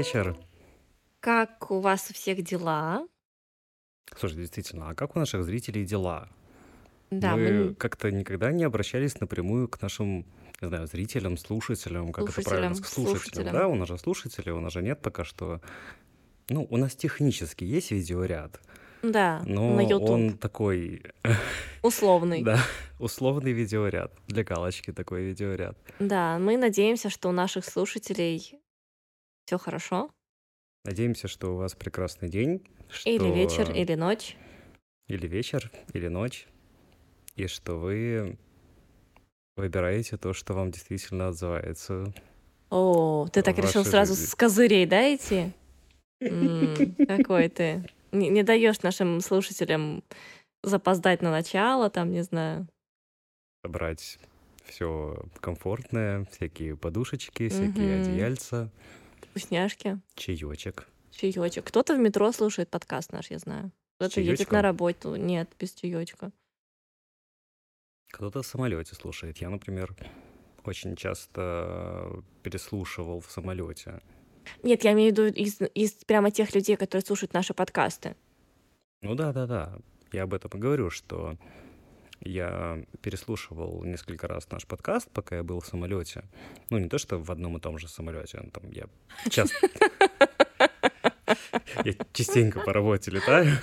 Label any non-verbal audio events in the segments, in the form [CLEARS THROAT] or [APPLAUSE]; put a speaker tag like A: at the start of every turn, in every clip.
A: вечер.
B: Как у вас у всех дела?
A: Слушай, действительно, а как у наших зрителей дела?
B: Да,
A: Мы
B: мы
A: как-то никогда не обращались напрямую к нашим, не знаю, зрителям, слушателям, как это правильно,
B: слушателям,
A: к слушателям,
B: слушателям.
A: да? У нас же слушатели, у нас же нет пока что... Ну, у нас технически есть видеоряд,
B: Да,
A: но
B: на YouTube.
A: он такой, [LAUGHS]
B: Условный.
A: да, условный видеоряд, для галочки такой видеоряд.
B: Да, мы надеемся, что у наших слушателей все хорошо.
A: Надеемся, что у вас прекрасный день.
B: Или вечер,
A: что-
B: или ночь.
A: или вечер, или ночь, и что вы выбираете то, что вам действительно отзывается.
B: О, ты так решил
A: вашей
B: сразу
A: жизни.
B: с козырей, да, идти? Какой ты. Не, даешь нашим слушателям запоздать на начало, там, не знаю.
A: Собрать все комфортное, всякие подушечки, всякие одеяльца,
B: Вкусняшки,
A: чаечек.
B: чаечек. Кто-то в метро слушает подкаст наш, я знаю. Кто-то едет на работу. Нет, без чаечка.
A: Кто-то в самолете слушает. Я, например, очень часто переслушивал в самолете.
B: Нет, я имею в виду из, из прямо тех людей, которые слушают наши подкасты.
A: Ну да, да, да. Я об этом и говорю, что я переслушивал несколько раз наш подкаст, пока я был в самолете. Ну, не то, что в одном и том же самолете, там я часто... [LAUGHS] Я частенько по работе летаю.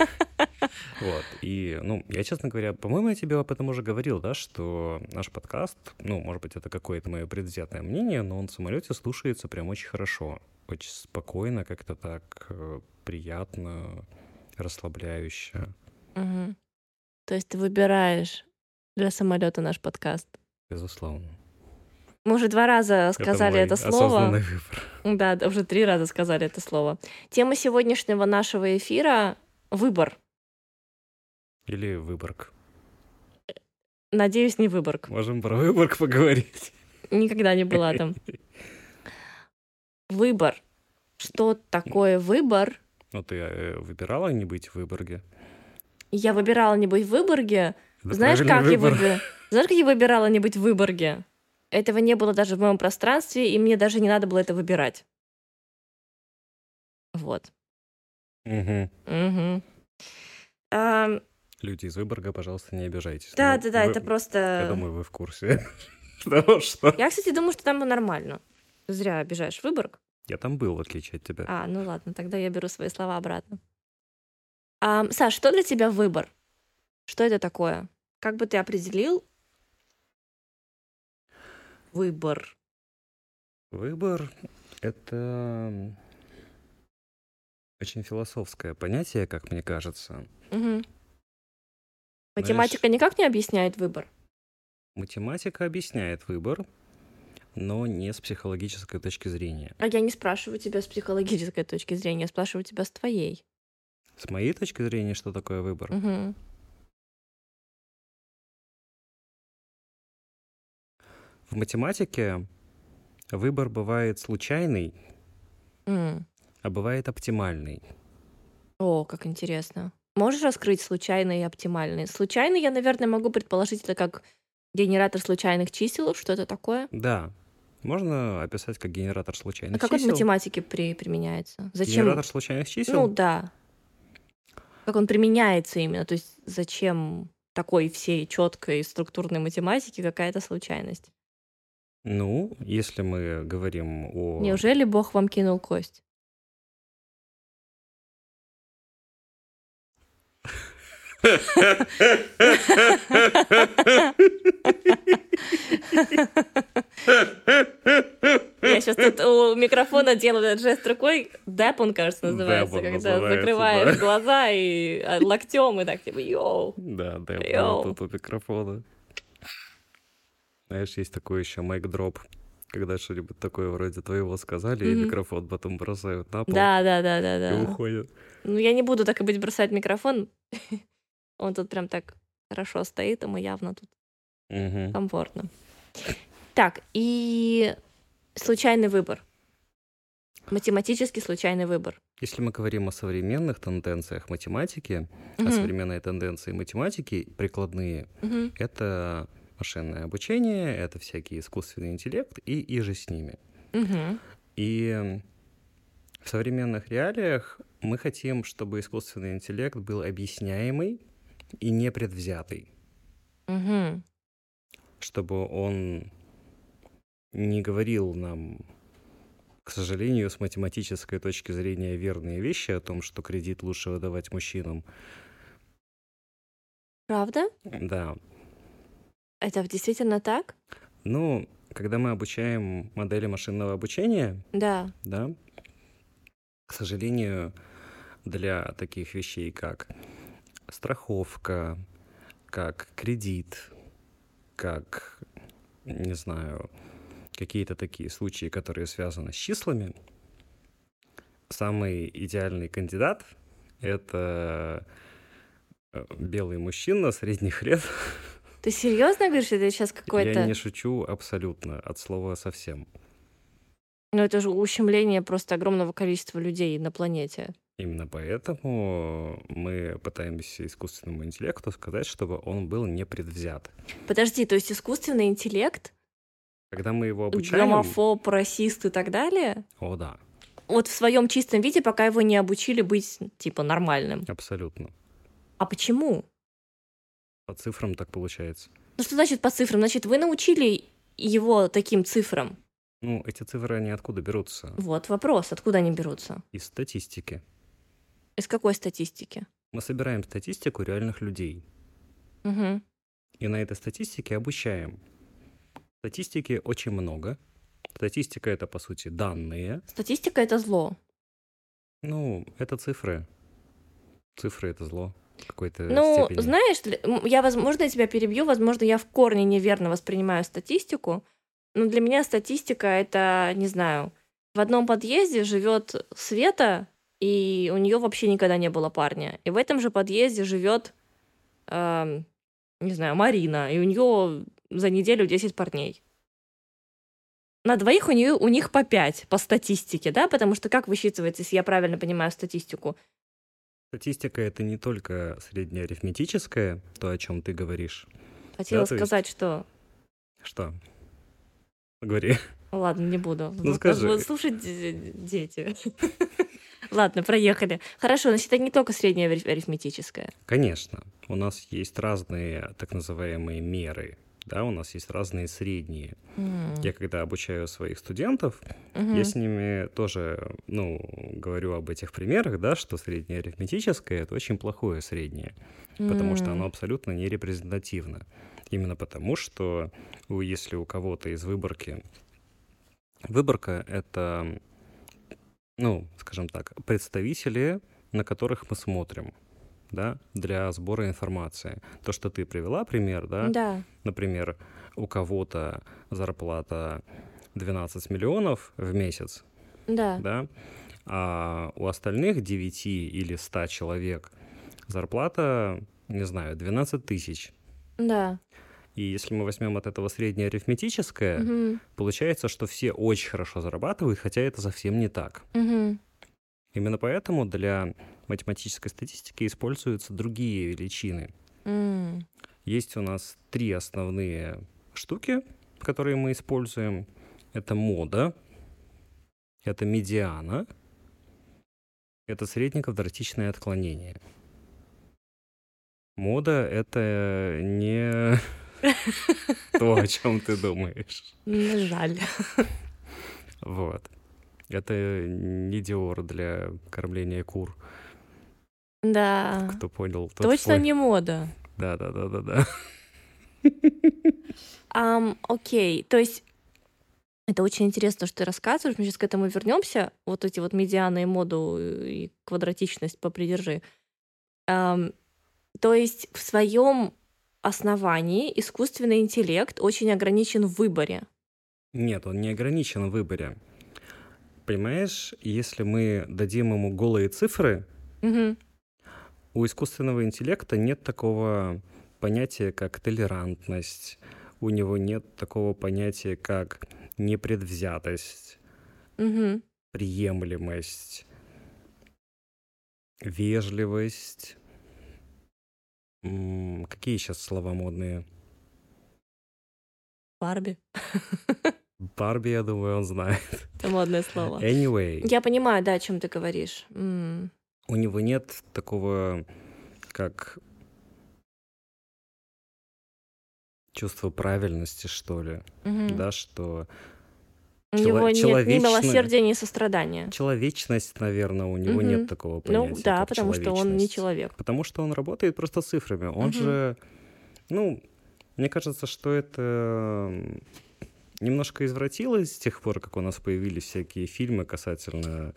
A: Вот. И, ну, я, честно говоря, по-моему, я тебе об этом уже говорил, да, что наш подкаст, ну, может быть, это какое-то мое предвзятое мнение, но он в самолете слушается прям очень хорошо. Очень спокойно, как-то так э, приятно, расслабляюще.
B: Мгм. То есть ты выбираешь для самолета наш подкаст.
A: Безусловно.
B: Мы уже два раза сказали
A: мой
B: это, слово.
A: осознанный выбор.
B: Да, да, уже три раза сказали это слово. Тема сегодняшнего нашего эфира — выбор.
A: Или Выборг.
B: Надеюсь, не Выборг.
A: Можем про Выборг поговорить.
B: Никогда не была там. Выбор. Что такое выбор?
A: Ну, ты э, выбирала не быть в Выборге?
B: Я выбирала не быть в Выборге.
A: Это
B: Знаешь, как я
A: выбор.
B: выбирала? Знаешь, как я выбирала не быть в Выборге? Этого не было даже в моем пространстве, и мне даже не надо было это выбирать. Вот.
A: Мгм.
B: Мгм. Ам,
A: Люди из Выборга, пожалуйста, не обижайтесь.
B: Да,
A: Ну,
B: да, да,
A: вы-
B: это просто...
A: Я думаю, вы в курсе [LAUGHS] того, что...
B: Я, кстати, думаю, что там нормально. Зря обижаешь Выборг.
A: Я там был, в отличие от тебя.
B: А, ну ладно, тогда я беру свои слова обратно. Ам, Саш, что для тебя выбор? Что это такое? Как бы ты определил выбор?
A: Выбор — это очень философское понятие, как мне кажется.
B: Мгм. Математика никак не объясняет выбор.
A: Математика объясняет выбор, но не с психологической точки зрения.
B: А я не спрашиваю тебя с психологической точки зрения, я спрашиваю тебя с твоей.
A: С моей точки зрения, что такое выбор?
B: Мгм.
A: В математике выбор бывает случайный,
B: М.
A: а бывает оптимальный.
B: О, как интересно. Можешь раскрыть случайный и оптимальный? Случайный я, наверное, могу предположить это как генератор случайных чисел. Что это такое?
A: Да, можно описать как генератор
B: А
A: случайных
B: как он в
A: чисел.
B: математике при, применяется? Зачем?
A: Генератор случайных чисел?
B: Ну да. Как он применяется именно? То есть зачем такой всей четкой структурной математике какая-то случайность?
A: Ну, если мы говорим о...
B: Неужели Бог вам кинул кость? Я сейчас тут у микрофона делаю этот жест рукой. Dab он, кажется, называется.
A: Dab он
B: когда
A: называется,
B: закрываешь
A: да.
B: глаза и а, локтем и так типа yo.
A: Да, да, Yo. тут у микрофона. Знаешь, есть такой еще майк-дроп, когда что-нибудь такое вроде твоего сказали, и
B: Мгм.
A: микрофон потом бросают на пол
B: Да, да, да, да,
A: и
B: да.
A: уходят.
B: Ну, я не буду так и быть бросать микрофон. [LAUGHS] Он тут прям так хорошо стоит, ему явно тут
A: Мгм.
B: комфортно. Так, и случайный выбор. Математически случайный выбор.
A: Если мы говорим о современных тенденциях математики, а
B: Мгм.
A: современные тенденции математики прикладные,
B: Мгм.
A: это машинное обучение, это всякий искусственный интеллект и, и же с ними.
B: Мгм.
A: И В современных реалиях мы хотим, чтобы искусственный интеллект был объясняемый и непредвзятый.
B: Угу.
A: Чтобы он не говорил нам, к сожалению, с математической точки зрения верные вещи о том, что кредит лучше выдавать мужчинам.
B: Правда?
A: Да.
B: Это действительно так?
A: Ну, когда мы обучаем модели машинного обучения,
B: Да.
A: да, к сожалению, для таких вещей, как страховка, как кредит, как, не знаю, какие-то такие случаи, которые связаны с числами, самый идеальный кандидат — это э, белый мужчина средних лет. [LAUGHS]
B: Ты серьезно говоришь, это сейчас
A: Я
B: какой-то...
A: не шучу абсолютно, от слова совсем.
B: Ну, это же ущемление просто огромного количества людей на планете.
A: Именно поэтому мы пытаемся искусственному интеллекту сказать, чтобы он был непредвзят.
B: Подожди, то есть искусственный интеллект,
A: Когда мы его обучаем...
B: гомофоб, расист и так далее,
A: О, да,
B: вот в своем чистом виде, пока его не обучили быть, типа, нормальным.
A: абсолютно.
B: А почему?
A: По цифрам так получается.
B: Ну, что значит по цифрам? Значит, вы научили его таким цифрам.
A: Ну, эти цифры, они откуда берутся?
B: Вот вопрос, откуда они берутся?
A: Из статистики.
B: Из какой статистики?
A: Мы собираем статистику реальных людей.
B: Угу.
A: И на этой статистике обучаем. Статистики очень много. Статистика — это, по сути, данные.
B: Статистика — это зло.
A: Ну, это цифры. Цифры — это зло какой-то
B: Ну,
A: степени.
B: знаешь, я, возможно, я тебя перебью, возможно, я в корне неверно воспринимаю статистику, но для меня статистика это, не знаю, в одном подъезде живет Света, и у нее вообще никогда не было парня. И в этом же подъезде живет, эм, не знаю, Марина, и у нее за неделю 10 парней. На двоих у, нее, у них по 5 по статистике, да? Потому что как высчитывается, если я правильно понимаю статистику?
A: Статистика — это не только среднеарифметическое, то, о чем ты говоришь.
B: Хотела
A: есть-
B: сказать, что
A: Что? Говори.
B: Ладно, не буду.
A: Ну, скажи.
B: будут слушать дети. [LAUGHS] Ладно, проехали. Хорошо, значит, это не только среднее ариф- арифметическое.
A: Конечно, у нас есть разные так называемые меры, да, у нас есть разные средние.
B: М,
A: Я когда обучаю своих студентов,
B: мгм.
A: я с ними тоже, ну, говорю об этих примерах, да, что среднее арифметическое — это очень плохое среднее, потому что оно абсолютно не репрезентативно. Именно потому, что если у кого-то из выборки... Выборка — это, ну, скажем так, представители, на которых мы смотрим, да, для сбора информации. То, что ты привела пример, да,
B: Да.
A: например, у кого-то зарплата 12 миллионов в месяц,
B: Да.
A: да, а у остальных 9 или 100 человек зарплата, не знаю, 12 тысяч.
B: Да.
A: И если мы возьмем от этого среднее арифметическое,
B: Мгм.
A: получается, что все очень хорошо зарабатывают, хотя это совсем не так.
B: Мгм.
A: Именно поэтому для математической статистики используются другие величины.
B: М,
A: Есть у нас три основные штуки, которые мы используем. Это мода, это медиана, это среднеквадратичное отклонение. Мода — это не [LAUGHS] то, о чем ты думаешь.
B: м, Жаль.
A: Вот. Это не Диор для кормления кур.
B: Да.
A: Кто понял? тот
B: Точно
A: свой.
B: не мода.
A: Да, да, да, да, да.
B: Ам, окей, то есть это очень интересно, что ты рассказываешь. Мы сейчас к этому вернемся. Вот эти вот медианы и моду и квадратичность попридержи. Ам, то есть в своем основании искусственный интеллект очень ограничен в выборе.
A: Нет, он не ограничен в выборе. Понимаешь, если мы дадим ему голые цифры,
B: Мгм.
A: У искусственного интеллекта нет такого понятия, как толерантность, у него нет такого понятия, как непредвзятость,
B: Мгм.
A: приемлемость, вежливость. М, Какие сейчас слова модные?
B: Барби.
A: Барби, я думаю, он знает.
B: Это модное слово.
A: Anyway.
B: Я понимаю, да, о чем ты говоришь. М.
A: У него нет такого, как чувства правильности, что ли,
B: Мгм.
A: да, что
B: У
A: чело-
B: него нет ни милосердия, ни сострадания.
A: человечность, наверное, у него
B: Мгм.
A: нет такого понятия.
B: Ну да, потому что он не человек.
A: Потому что он работает просто цифрами. Он
B: Мгм.
A: же, ну, мне кажется, что это немножко извратилось с тех пор, как у нас появились всякие фильмы касательно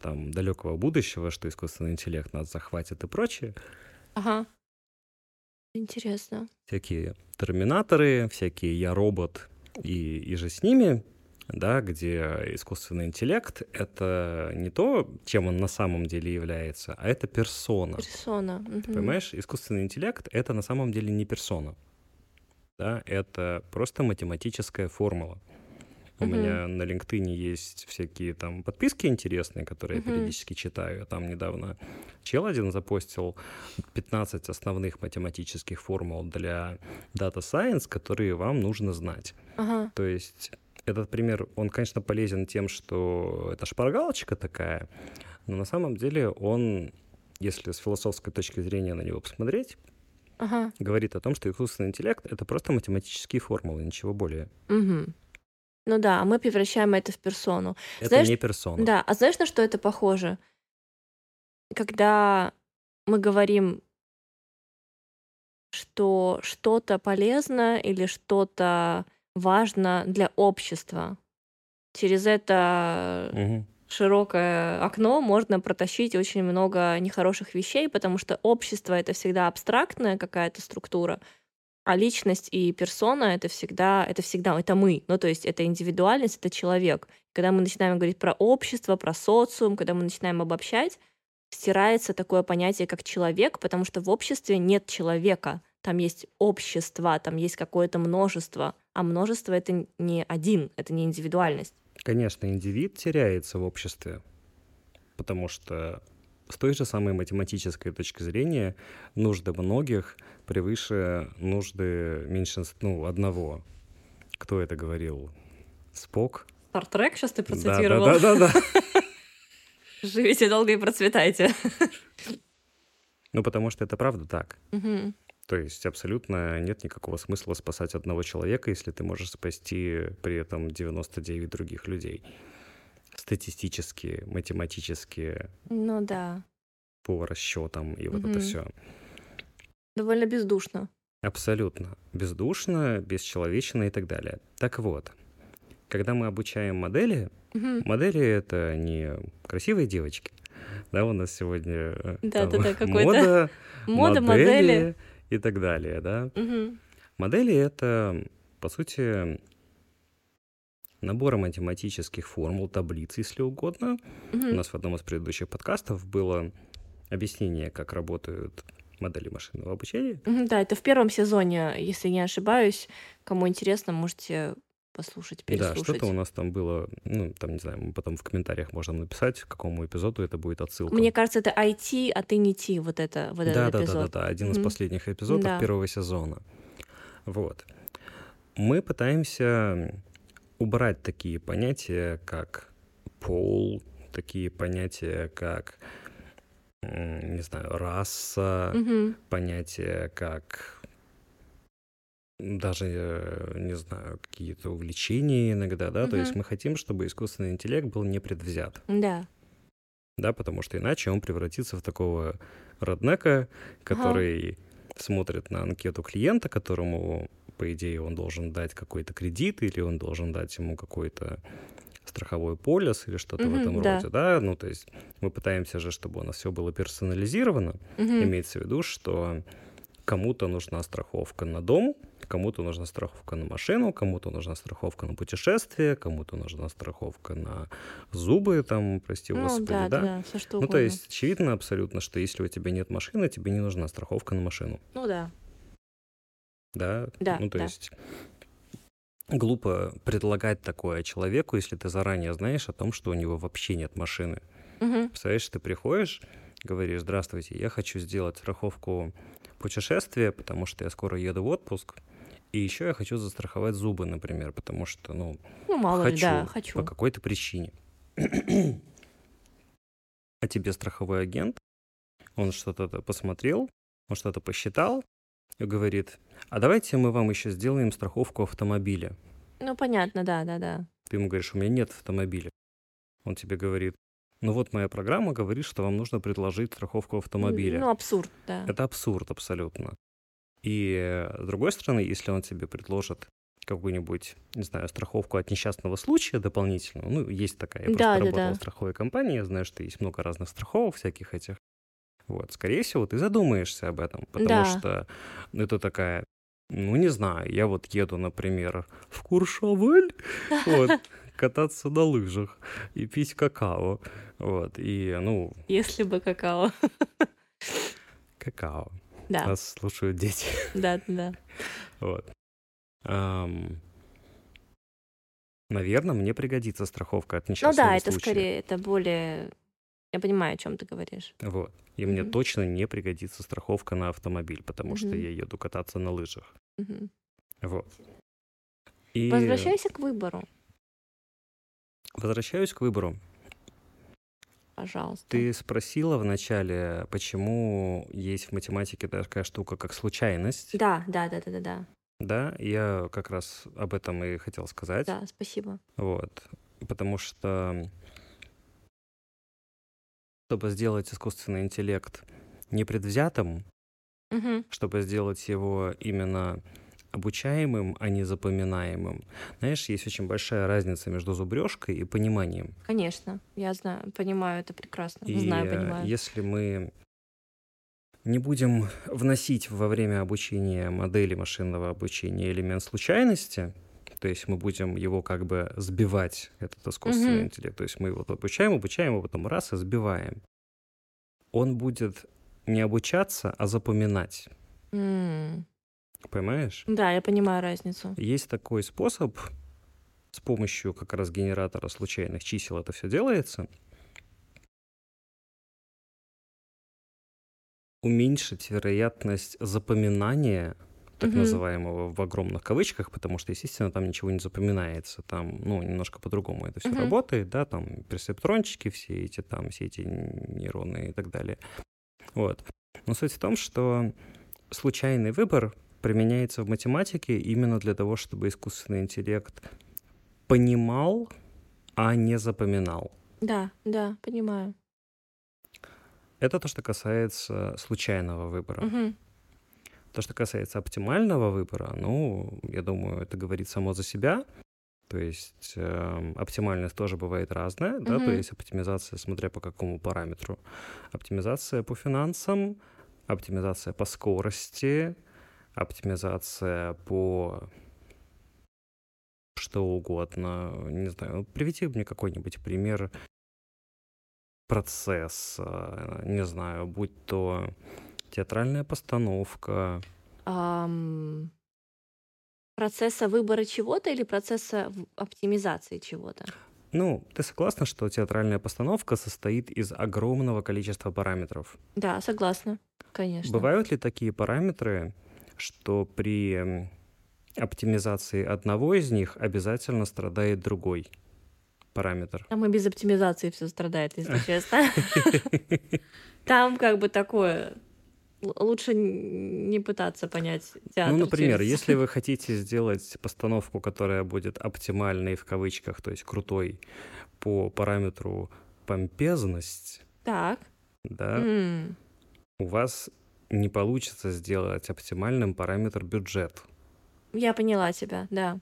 A: там далекого будущего, что искусственный интеллект нас захватит и прочее.
B: Ага. Интересно.
A: Всякие терминаторы, всякие я робот и, и же с ними, да, где искусственный интеллект — это не то, чем он на самом деле является, а это персона.
B: Персона.
A: Ты понимаешь, искусственный интеллект — это на самом деле не персона. Да, это просто математическая формула. У
B: Мгм.
A: меня на LinkedIn есть всякие там подписки интересные, которые
B: Мгм.
A: я периодически читаю. Там недавно чел один запостил 15 основных математических формул для Data Science, которые вам нужно знать.
B: Ага.
A: То есть этот пример, он, конечно, полезен тем, что это шпаргалочка такая, но на самом деле он, если с философской точки зрения на него посмотреть,
B: Ага.
A: говорит о том, что искусственный интеллект — это просто математические формулы, ничего более.
B: Мгм. Ну да, а мы превращаем это в персону.
A: Это
B: Знаешь,
A: не персона.
B: Да, а знаешь, на что это похоже? Когда мы говорим, что что-то полезно или что-то важно для общества. Через это
A: Мгм.
B: Широкое окно можно протащить очень много нехороших вещей, потому что общество это всегда абстрактная какая-то структура, а личность и персона это всегда, это всегда, это мы. Ну, то есть это индивидуальность, это человек. Когда мы начинаем говорить про общество, про социум, когда мы начинаем обобщать, стирается такое понятие, как человек, потому что в обществе нет человека. Там есть общество, там есть какое-то множество. А множество — это не один, это не индивидуальность.
A: Конечно, индивид теряется в обществе, потому что с той же самой математической точки зрения нужды многих превыше нужды меньшинства, ну, одного. Кто это говорил? Спок?
B: Стартрек сейчас ты процитировал?
A: Да, да, да, да. [LAUGHS]
B: Живите долго и процветайте.
A: Ну, потому что это правда так.
B: Мгм.
A: То есть абсолютно нет никакого смысла спасать одного человека, если ты можешь спасти при этом 99 других людей. Статистически, математически,
B: Ну да.
A: по расчетам и вот это
B: Мгм.
A: все.
B: Довольно бездушно.
A: Абсолютно. Бездушно, бесчеловечно и так далее. Так вот, когда мы обучаем модели,
B: Мгм.
A: модели — это не красивые девочки. Да, у нас сегодня э, там
B: Да-да-да, какой-то
A: мода, [LAUGHS]
B: Мода, модели.
A: И так далее, да.
B: Мгм.
A: Модели — это, по сути, набор математических формул, таблиц, если угодно. У
B: Мгм.
A: нас в одном из предыдущих подкастов было объяснение, как работают модели машинного обучения.
B: Да, это в первом сезоне, если не ошибаюсь. Кому интересно, можете послушать,
A: Да,
B: переслушать.
A: что-то у нас там было, ну, там, не знаю, мы потом в комментариях можем написать, к какому эпизоду это будет отсылка.
B: Мне кажется, это IT, а ты не Ти, вот это, вот
A: да,
B: этот
A: да, да, да,
B: эпизод.
A: да, один из
B: Мгм.
A: последних эпизодов
B: Да.
A: первого сезона. Вот. Мы пытаемся убрать такие понятия, как пол, такие понятия, как, не знаю, раса,
B: Мгм.
A: понятия, как даже, э, не знаю, какие-то увлечения иногда, да, то есть мы хотим, чтобы искусственный интеллект был не предвзят,
B: Да.
A: да, потому что иначе он превратится в такого роднека, который смотрит на анкету клиента, которому, по идее, он должен дать какой-то кредит или он должен дать ему какой-то страховой полис или что-то в
B: Мгм,
A: этом
B: да.
A: роде, да, ну, то есть мы пытаемся же, чтобы у нас все было персонализировано,
B: Мгм.
A: Имеется в виду, что кому-то нужна страховка на дом, кому-то нужна страховка на машину, кому-то нужна страховка на путешествие, кому-то нужна страховка на зубы, там, прости
B: Ну
A: господи,
B: да,
A: да?
B: да, все что
A: Ну,
B: угодно.
A: то есть очевидно абсолютно, что если у тебя нет машины, тебе не нужна страховка на машину,
B: Ну да.
A: да?
B: Да,
A: Ну, то
B: да.
A: есть глупо предлагать такое человеку, если ты заранее знаешь о том, что у него вообще нет машины.
B: Мгм.
A: Представляешь, ты приходишь, говоришь, здравствуйте, я хочу сделать страховку путешествия, потому что я скоро еду в отпуск, И еще я хочу застраховать зубы, например, потому что, ну,
B: Ну, мало ли,
A: хочу
B: да, хочу.
A: по какой-то причине. [CLEARS THROAT] А тебе страховой агент, он что-то посмотрел, он что-то посчитал и говорит, а давайте мы вам еще сделаем страховку автомобиля.
B: Ну, понятно, да, да, да.
A: Ты ему говоришь, у меня нет автомобиля. Он тебе говорит, ну вот моя программа говорит, что вам нужно предложить страховку автомобиля.
B: Ну, абсурд, да.
A: Это абсурд абсолютно. И э, с другой стороны, если он тебе предложит какую-нибудь, не знаю, страховку от несчастного случая дополнительную, ну, есть такая, я просто
B: Да, да,
A: работал
B: да.
A: в страховой компании, я знаю, что есть много разных страховок всяких этих. Вот, скорее всего, ты задумаешься об этом, потому
B: Да.
A: что это такая, ну, не знаю, я вот еду, например, в Куршавель, вот, кататься на лыжах и пить какао, вот, и, ну,
B: Если бы какао.
A: какао.
B: Да,
A: Нас слушают дети.
B: да, да.
A: Вот. Наверное, мне пригодится страховка от
B: Ну
A: несчастного
B: да, это
A: случая.
B: скорее, это более... Я понимаю, о чем ты говоришь.
A: Вот. И мне
B: Мгм.
A: точно не пригодится страховка на автомобиль, потому что
B: Мгм.
A: я еду кататься на лыжах.
B: Мгм.
A: Вот. И
B: Возвращайся к выбору,
A: возвращаюсь к выбору.
B: пожалуйста.
A: Ты спросила вначале, почему есть в математике такая штука, как случайность.
B: Да, да, да, да, да, да.
A: Да, я как раз об этом и хотел сказать.
B: Да, спасибо.
A: Вот. Потому что чтобы сделать искусственный интеллект непредвзятым,
B: Мгм.
A: чтобы сделать его именно обучаемым, а не запоминаемым. Знаешь, есть очень большая разница между зубрежкой и пониманием.
B: Конечно, я знаю, понимаю это прекрасно.
A: И
B: Знаю,
A: э,
B: понимаю.
A: если мы не будем вносить во время обучения модели машинного обучения элемент случайности, то есть мы будем его как бы сбивать, этот искусственный
B: Мгм.
A: интеллект, то есть мы его обучаем, обучаем, а потом раз и сбиваем. Он будет не обучаться, а запоминать.
B: М,
A: Понимаешь?
B: Да, я понимаю разницу.
A: Есть такой способ, с помощью как раз генератора случайных чисел это все делается, уменьшить вероятность запоминания, так
B: Мгм.
A: называемого в огромных кавычках, потому что, естественно, там ничего не запоминается, там, ну, немножко по-другому это все
B: Мгм.
A: работает, да, там персептрончики все эти, там, все эти нейроны и так далее. Вот. Но суть в том, что случайный выбор применяется в математике именно для того, чтобы искусственный интеллект понимал, а не запоминал.
B: Да, да, понимаю.
A: Это то, что касается случайного выбора.
B: Мгм.
A: То, что касается оптимального выбора, ну, я думаю, это говорит само за себя. То есть эм, оптимальность тоже бывает разная, да, то есть оптимизация, смотря по какому параметру. Оптимизация по финансам, оптимизация по скорости, оптимизация по что угодно. Не знаю, приведи мне какой-нибудь пример процесса, не знаю, будь то театральная постановка,
B: Ам, Процесса выбора чего-то или процесса оптимизации чего-то?
A: Ну, ты согласна, что театральная постановка состоит из огромного количества параметров?
B: Да, согласна, конечно.
A: Бывают ли такие параметры, что при оптимизации одного из них обязательно страдает другой параметр?
B: Там и без оптимизации все страдает, если [LAUGHS] честно. Там как бы такое. Лучше не пытаться понять театр.
A: Ну, например,
B: через-
A: если вы хотите сделать постановку, которая будет оптимальной в кавычках, то есть крутой по параметру помпезность,
B: Так.
A: да,
B: м,
A: у вас не получится сделать оптимальным параметр бюджет.
B: Я поняла тебя, да.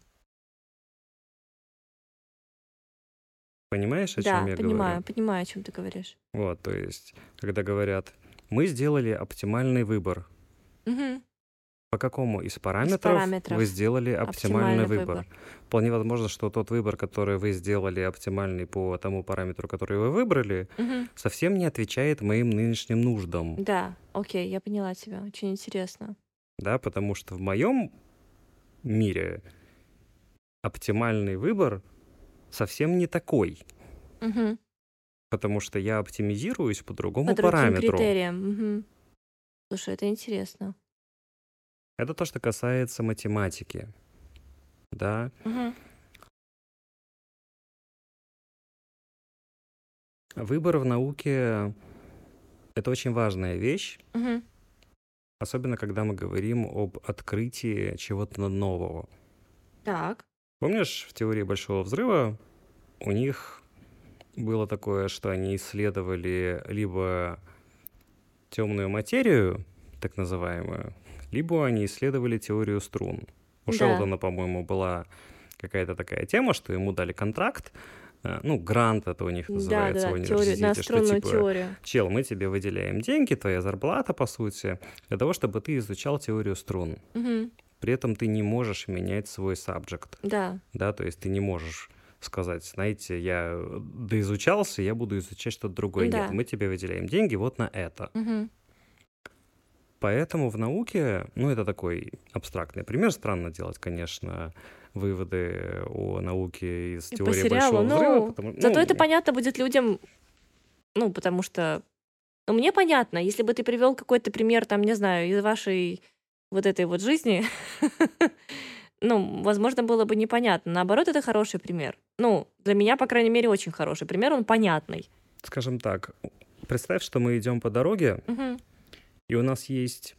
A: Понимаешь, о
B: Да,
A: чем я
B: понимаю,
A: говорю?
B: понимаю, о чем ты говоришь.
A: Вот, то есть, когда говорят, мы сделали оптимальный выбор.
B: Мгм.
A: По какому из параметров,
B: параметров.
A: вы сделали оптимальный,
B: Оптимальный
A: выбор?
B: выбор.
A: Вполне возможно, что тот выбор, который вы сделали оптимальный по тому параметру, который вы выбрали,
B: Мгм.
A: совсем не отвечает моим нынешним нуждам.
B: Да, окей, я поняла тебя. Очень интересно.
A: Да, потому что в моем мире оптимальный выбор совсем не такой.
B: Мгм.
A: Потому что я оптимизируюсь по другому
B: По другим
A: параметру.
B: критериям. Мгм. Слушай, это интересно.
A: Это то, что касается математики. Да.
B: Мгм.
A: Выбор в науке — это очень важная вещь,
B: Мгм.
A: особенно когда мы говорим об открытии чего-то нового.
B: Так.
A: Помнишь, в теории Большого взрыва у них было такое, что они исследовали либо темную материю, так называемую, либо они исследовали теорию струн. У
B: Да.
A: Шелдона, по-моему, была какая-то такая тема, что ему дали контракт, э, ну, грант это у них называется
B: да,
A: в
B: да, теорию, на
A: университете, что
B: струнную
A: типа,
B: теорию.
A: чел, мы тебе выделяем деньги, твоя зарплата, по сути, для того, чтобы ты изучал теорию струн.
B: Мгм.
A: При этом ты не можешь менять свой сабжект
B: Да.
A: да, то есть ты не можешь сказать, знаете, я доизучался, я буду изучать что-то другое.
B: Да.
A: Нет, мы тебе выделяем деньги вот на это.
B: Мгм.
A: Поэтому в науке, ну, это такой абстрактный пример, странно делать, конечно, выводы о науке из
B: И
A: теории
B: сериалу,
A: Большого взрыва.
B: ну,
A: потому-
B: Зато
A: ну,
B: это понятно будет людям, ну, потому что... Ну, мне понятно, если бы ты привел какой-то пример, там, не знаю, из вашей вот этой вот жизни, [LAUGHS] ну, возможно, было бы непонятно. Наоборот, это хороший пример. Ну, для меня, по крайней мере, очень хороший пример, он понятный.
A: Скажем так, представь, что мы идем по дороге. И у нас есть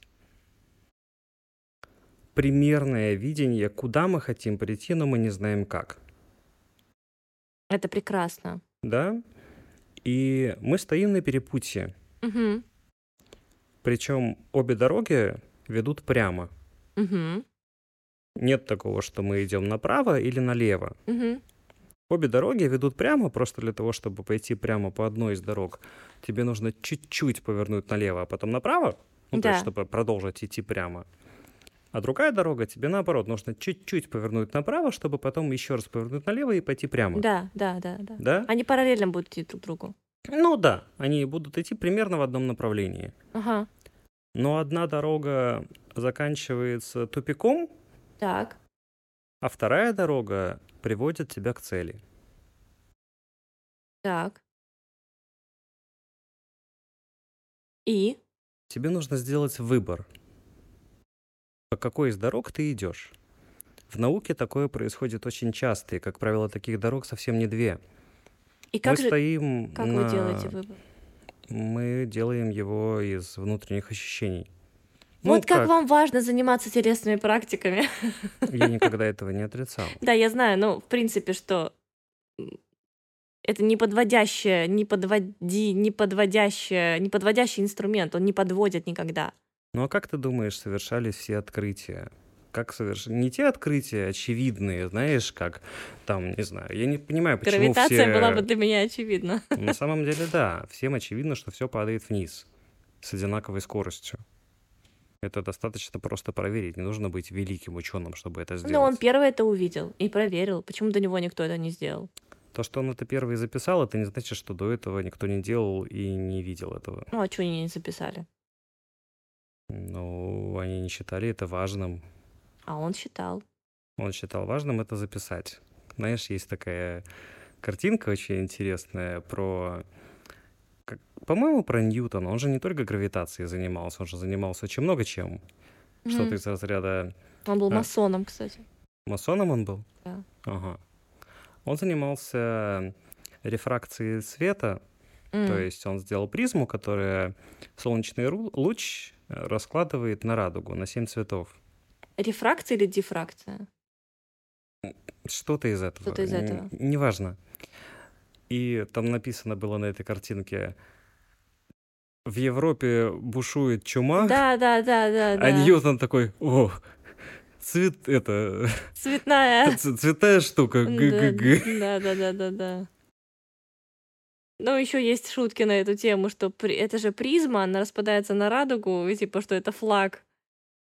A: примерное видение, куда мы хотим прийти, но мы не знаем как.
B: Это прекрасно.
A: да, и мы стоим на перепутье.
B: Мгм.
A: Причем обе дороги ведут прямо.
B: Мгм.
A: Нет такого, что мы идем направо или налево.
B: Мгм.
A: Обе дороги ведут прямо, просто для того, чтобы пойти прямо по одной из дорог, тебе нужно чуть-чуть повернуть налево, а потом направо, ну, то есть,
B: Да.
A: чтобы продолжить идти прямо. А другая дорога, тебе наоборот, нужно чуть-чуть повернуть направо, чтобы потом еще раз повернуть налево и пойти прямо.
B: Да, да, да, да.
A: Да?
B: Они параллельно будут идти друг другу.
A: Ну да, они будут идти примерно в одном направлении.
B: Ага.
A: Но одна дорога заканчивается тупиком,
B: Так.
A: А вторая дорога приводит тебя к цели.
B: Так. И?
A: Тебе нужно сделать выбор, по какой из дорог ты идешь. В науке такое происходит очень часто, и, как правило, таких дорог совсем не две.
B: И как
A: мы
B: же...
A: стоим
B: Как
A: на-
B: вы делаете выбор?
A: Мы делаем его из внутренних ощущений.
B: Вот
A: Ну,
B: как, вам важно заниматься телесными практиками.
A: Я никогда этого не отрицал.
B: да, я знаю, но в принципе, что это не подводящее, не подводи, не подводящее, не подводящий инструмент, он не подводит никогда.
A: Ну а как ты думаешь, совершались все открытия? Как соверш... Не те открытия очевидные, знаешь, как там, не знаю, я не понимаю, почему
B: Гравитация
A: все...
B: была бы для меня очевидна.
A: На самом деле, да, всем очевидно, что все падает вниз с одинаковой скоростью. Это достаточно просто проверить. Не нужно быть великим ученым, чтобы это сделать.
B: Но он первый это увидел и проверил. Почему до него никто это не сделал?
A: То, что он это первый записал, это не значит, что до этого никто не делал и не видел этого.
B: Ну, а что они не записали?
A: Ну, они не считали это важным.
B: А он считал.
A: Он считал важным это записать. Знаешь, есть такая картинка очень интересная про... как- По-моему, про Ньютона. Он же не только гравитацией занимался, он же занимался очень много чем. Что-то
B: Мгм.
A: из разряда...
B: Он был
A: А.
B: масоном, кстати.
A: Масоном он был?
B: Да.
A: Ага. Он занимался рефракцией света, то
B: М.
A: есть он сделал призму, которая солнечный луч раскладывает на радугу, на семь цветов.
B: Рефракция или дифракция?
A: Что-то из этого.
B: Что-то из
A: н-
B: этого.
A: Неважно. И там написано было на этой картинке в Европе бушует чума,
B: Да, да, да, да,
A: а
B: да.
A: Ньютон такой, о, цвет, это,
B: Цветная.
A: цветная штука, г-г-г.
B: Да, да, да, да, да. Ну, еще есть шутки на эту тему, что при- это же призма, она распадается на радугу, и типа, что это флаг.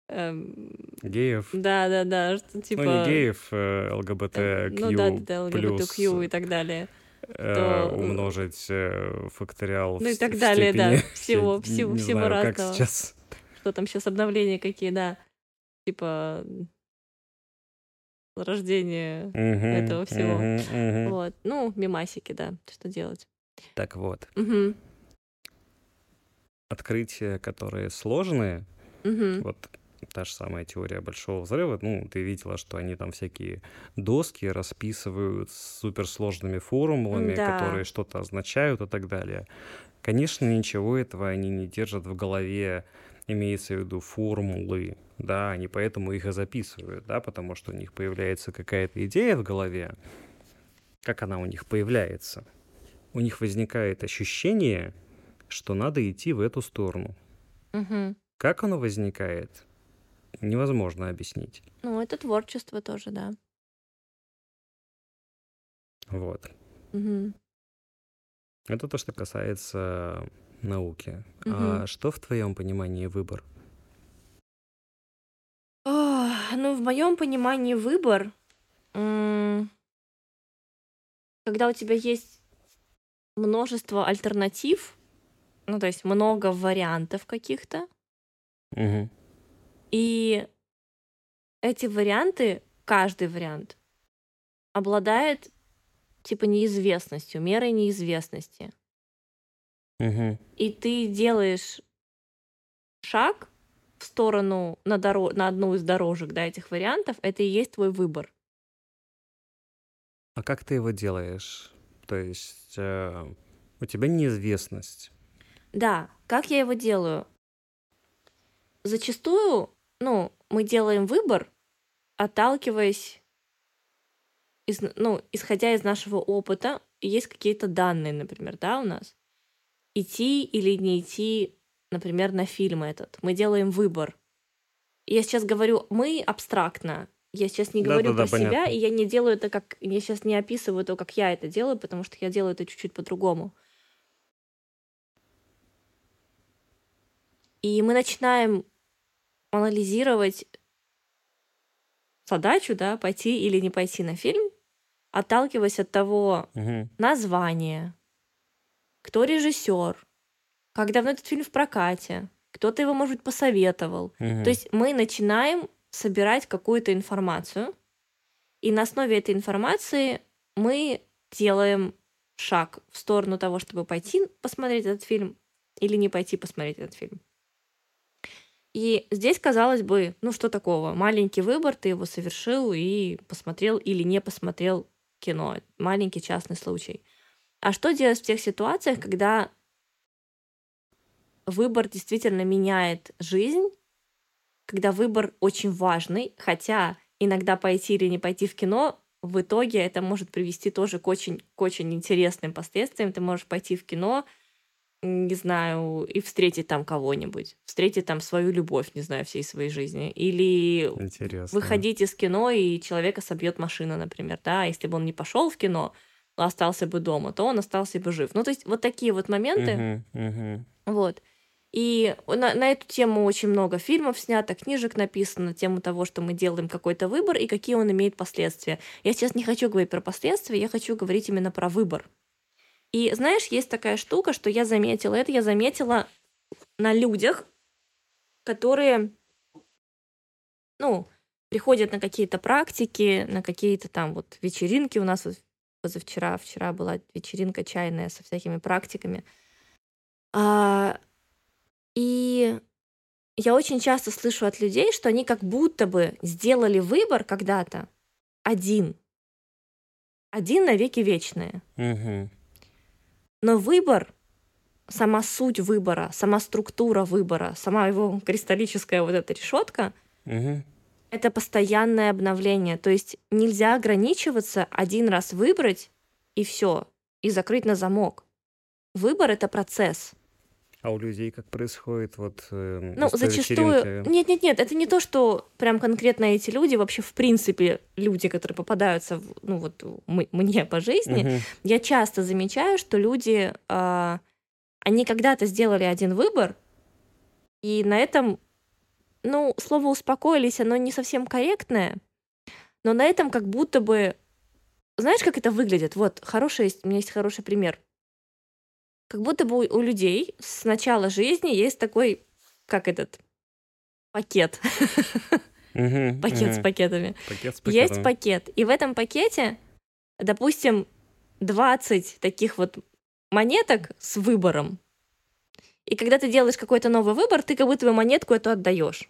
B: Эм,
A: Геев.
B: Да, да, да, что типа...
A: Ну, не геев, э,
B: э,
A: ЛГБТQ
B: Ну да, да, ЛГБТQ и так далее.
A: Э,
B: то-
A: умножить э, факториал
B: Ну и так далее, да. [LAUGHS] Всего- всего- всего
A: как
B: разного.
A: сейчас.
B: Что там сейчас обновления какие, да. Типа рождение этого всего. Вот. Ну, мимасики, да. Что делать?
A: Так вот, открытия, которые сложные, вот та же самая теория большого взрыва, ну, ты видела, что они там всякие доски расписывают с суперсложными формулами,
B: Да.
A: которые что-то означают и так далее. Конечно, ничего этого они не держат в голове, имеется в виду формулы, да, они поэтому их и записывают, да, потому что у них появляется какая-то идея в голове, как она у них появляется. У них возникает ощущение, что надо идти в эту сторону.
B: Мгм.
A: Как оно возникает, невозможно объяснить.
B: Ну, это творчество тоже, да.
A: Вот.
B: Мгм.
A: Это то, что касается науки.
B: Мгм.
A: А что в твоем понимании выбор?
B: Ах, Ну, в моем понимании выбор, когда у тебя есть множество альтернатив, ну, то есть много вариантов каких-то,
A: Мгм.
B: И эти варианты, каждый вариант, обладает типа неизвестностью, мерой неизвестности.
A: Мгм.
B: И ты делаешь шаг в сторону на, доро- на одну из дорожек да, этих вариантов, это и есть твой выбор.
A: А как ты его делаешь? То есть э, у тебя неизвестность.
B: Да, как я его делаю? Зачастую, ну, мы делаем выбор, отталкиваясь, из, ну, исходя из нашего опыта, есть какие-то данные, например, да, у нас. Идти или не идти, например, на фильм этот. Мы делаем выбор. Я сейчас говорю мы абстрактно. Я сейчас не говорю
A: Да-да-да,
B: про себя,
A: понятно.
B: и я не делаю это как... Я сейчас не описываю то, как я это делаю, потому что я делаю это чуть-чуть по-другому. И мы начинаем анализировать задачу, да, пойти или не пойти на фильм, отталкиваясь от того
A: Мгм.
B: названия, кто режиссер, как давно этот фильм в прокате, кто-то его, может быть, посоветовал.
A: Мгм.
B: То есть мы начинаем собирать какую-то информацию, и на основе этой информации мы делаем шаг в сторону того, чтобы пойти посмотреть этот фильм или не пойти посмотреть этот фильм. И здесь, казалось бы, ну что такого? Маленький выбор, ты его совершил и посмотрел или не посмотрел кино. Маленький частный случай. А что делать в тех ситуациях, когда выбор действительно меняет жизнь, когда выбор очень важный, хотя иногда пойти или не пойти в кино, в итоге это может привести тоже к очень, к очень интересным последствиям. Ты можешь пойти в кино, не знаю, и встретить там кого-нибудь, встретить там свою любовь, не знаю, всей своей жизни. Или
A: Интересно.
B: выходить из кино, и человека собьет машина, например, да, если бы он не пошел в кино, а остался бы дома, то он остался бы жив. Ну, то есть вот такие вот моменты, вот. И на, на эту тему очень много фильмов снято, книжек написано на тему того, что мы делаем какой-то выбор и какие он имеет последствия. Я сейчас не хочу говорить про последствия, я хочу говорить именно про выбор. И знаешь, есть такая штука, что я заметила, это я заметила на людях, которые, ну, приходят на какие-то практики, на какие-то там вот вечеринки. У нас вот позавчера, вчера была вечеринка чайная со всякими практиками. А, и я очень часто слышу от людей, что они как будто бы сделали выбор когда-то один. Один навеки вечные.
A: Мгм.
B: Но выбор, сама суть выбора, сама структура выбора, сама его кристаллическая вот эта решетка,
A: Мгм.
B: это постоянное обновление. То есть нельзя ограничиваться один раз выбрать и все, и закрыть на замок. Выбор это процесс.
A: А у людей как происходит вот э,
B: Ну, зачастую...
A: вечеринки?
B: Нет, нет, нет, это не то, что прям конкретно эти люди, вообще, в принципе, люди, которые попадаются, в, ну, вот м- мне по жизни,
A: Мгм.
B: я часто замечаю, что люди, а, они когда-то сделали один выбор, и на этом, ну, слово успокоились, оно не совсем корректное, но на этом как будто бы, знаешь, как это выглядит? Вот, хороший есть, у меня есть хороший пример. Как будто бы у, людей с начала жизни есть такой, как этот, пакет, [LAUGHS] пакет с пакетами. Есть пакет. И в этом пакете, допустим, 20 таких вот монеток с выбором. И когда ты делаешь какой-то новый выбор, ты как будто бы монетку эту отдаешь.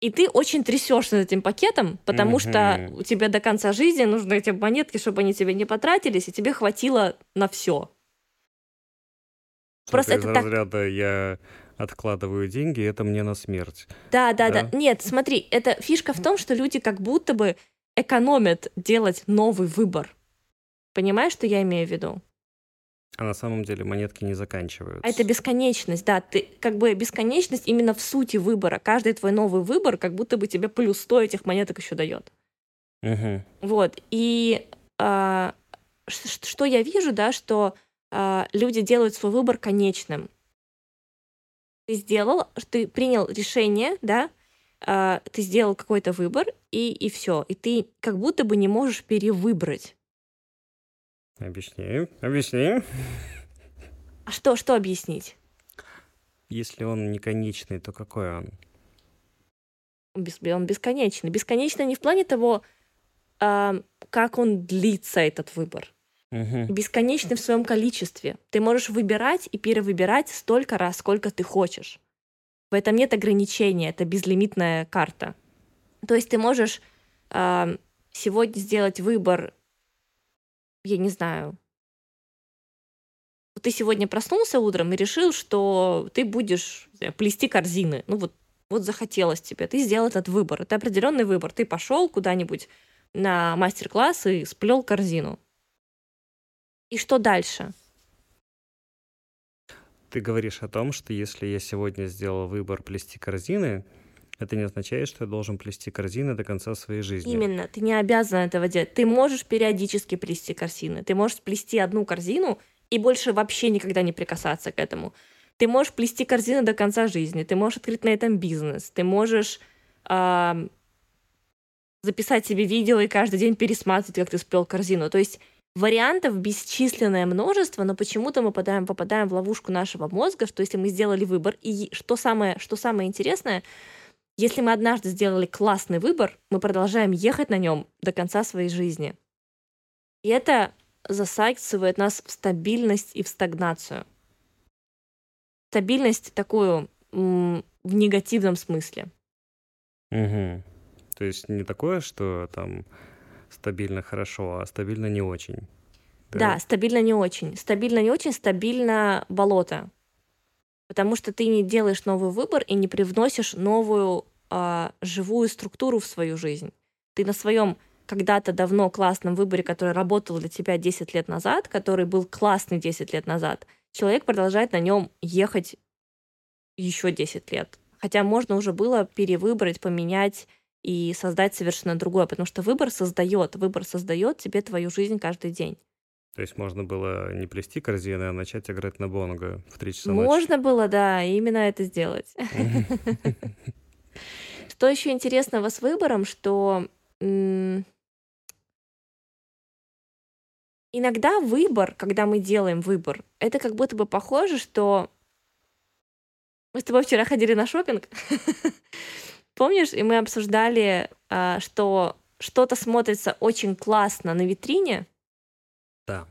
B: И ты очень трясешься этим пакетом, потому что
A: Мгм.
B: у тебя до конца жизни нужны эти монетки, чтобы они тебе не потратились, и тебе хватило на все. Просто
A: из
B: это так-
A: разряда я откладываю деньги, это мне на смерть.
B: Да, да, да,
A: Да.
B: Нет, смотри, это фишка в том, что люди как будто бы экономят делать новый выбор. Понимаешь, что я имею в виду?
A: А на самом деле монетки не заканчиваются.
B: А это бесконечность, да, ты как бы бесконечность именно в сути выбора. Каждый твой новый выбор как будто бы тебе плюс 100 этих монеток еще дает.
A: Мгм.
B: Вот. И а, что я вижу, да, что люди делают свой выбор конечным. Ты сделал, ты принял решение, да, а, ты сделал какой-то выбор, и, и все. И ты как будто бы не можешь перевыбрать.
A: Объясни, объясни.
B: А что, что объяснить?
A: Если он не конечный, то какой он?
B: Он бесконечный. Бесконечный не в плане того, а, как он длится, этот выбор.
A: Мгм.
B: бесконечный в своем количестве. Ты можешь выбирать и перевыбирать столько раз, сколько ты хочешь. В этом нет ограничения, это безлимитная карта. То есть ты можешь а, сегодня сделать выбор, я не знаю, ты сегодня проснулся утром и решил, что ты будешь знаю, плести корзины. Ну вот, вот захотелось тебе, ты сделал этот выбор. Это определенный выбор. Ты пошел куда-нибудь на мастер-класс и сплел корзину. И что дальше?
A: Ты говоришь о том, что если я сегодня сделал выбор плести корзины, это не означает, что я должен плести корзины до конца своей жизни.
B: Именно, ты не обязан этого делать. Ты можешь периодически плести корзины. Ты можешь плести одну корзину и больше вообще никогда не прикасаться к этому. Ты можешь плести корзины до конца жизни. Ты можешь открыть на этом бизнес. Ты можешь ам, записать себе видео и каждый день пересматривать, как ты сплел корзину. То есть вариантов бесчисленное множество, но почему-то мы попадаем, попадаем в ловушку нашего мозга, что если мы сделали выбор, и что самое, что самое интересное, если мы однажды сделали классный выбор, мы продолжаем ехать на нем до конца своей жизни. И это засасывает нас в стабильность и в стагнацию. Стабильность такую в негативном смысле.
A: Мгм. То есть не такое, что там стабильно хорошо, а стабильно не очень.
B: Да, стабильно не очень. Стабильно не очень, стабильно болото. Потому что ты не делаешь новый выбор и не привносишь новую а, живую структуру в свою жизнь. Ты на своем когда-то давно классном выборе, который работал для тебя 10 лет назад, который был классный 10 лет назад, человек продолжает на нем ехать еще 10 лет. Хотя можно уже было перевыбрать, поменять и создать совершенно другое, потому что выбор создает, выбор создает тебе твою жизнь каждый день.
A: То есть можно было не плести корзины, а начать играть на бонго в 3 часа ночи.
B: Можно было, да, именно это сделать. [LAUGHS] Что еще интересного с выбором, что иногда выбор, когда мы делаем выбор, это как будто бы похоже, что мы с тобой вчера ходили на шопинг, [LAUGHS] помнишь, и мы обсуждали, а, что что-то смотрится очень классно на витрине,
A: Да.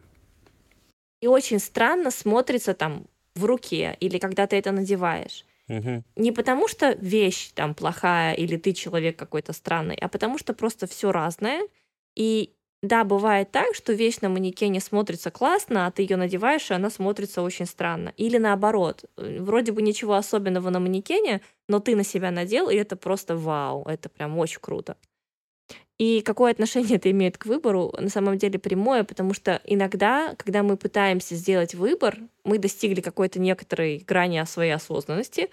B: и очень странно смотрится там в руке или когда ты это надеваешь.
A: Мгм.
B: Не потому что вещь там плохая или ты человек какой-то странный, а потому что просто все разное. И да, бывает так, что вещь на манекене смотрится классно, а ты ее надеваешь, и она смотрится очень странно. Или наоборот, э, вроде бы ничего особенного на манекене, но ты на себя надел, и это просто вау, это прям очень круто. И какое отношение [LAUGHS] это имеет к выбору? На самом деле прямое, потому что иногда, когда мы пытаемся сделать выбор, мы достигли какой-то некоторой грани своей осознанности,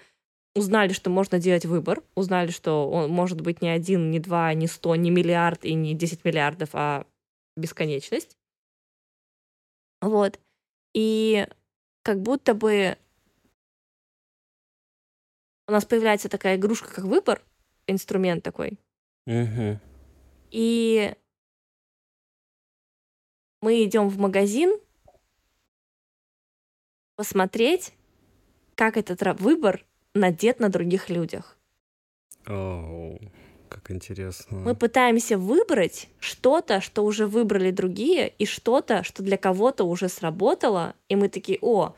B: узнали, что можно делать выбор, узнали, что он может быть не один, не два, не сто, не миллиард и не 10 миллиардов, а бесконечность. Вот. И как будто бы у нас появляется такая игрушка, как выбор, инструмент такой,
A: Мгм.
B: и мы идем в магазин посмотреть, как этот выбор надет на других людях.
A: Оу, как интересно.
B: Мы пытаемся выбрать что-то, что уже выбрали другие, и что-то, что для кого-то уже сработало, и мы такие, о,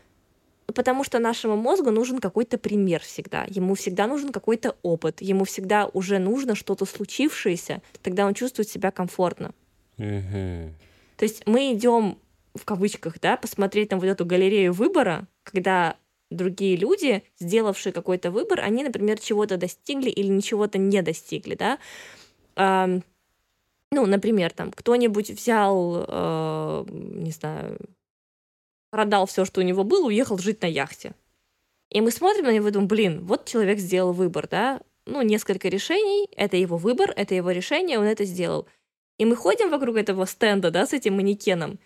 B: Потому что нашему мозгу нужен какой-то пример всегда. Ему всегда нужен какой-то опыт. Ему всегда уже нужно что-то случившееся. Тогда он чувствует себя комфортно. То есть мы идем в кавычках, да, посмотреть на вот эту галерею выбора, когда другие люди, сделавшие какой-то выбор, они, например, чего-то достигли или ничего-то не достигли, да. Ам, ну, например, там кто-нибудь взял, э, не знаю, продал все, что у него было, уехал жить на яхте. И мы смотрим на него и думаем, блин, вот человек сделал выбор, да, ну, несколько решений, это его выбор, это его решение, он это сделал. И мы ходим вокруг этого стенда, да, с этим манекеном,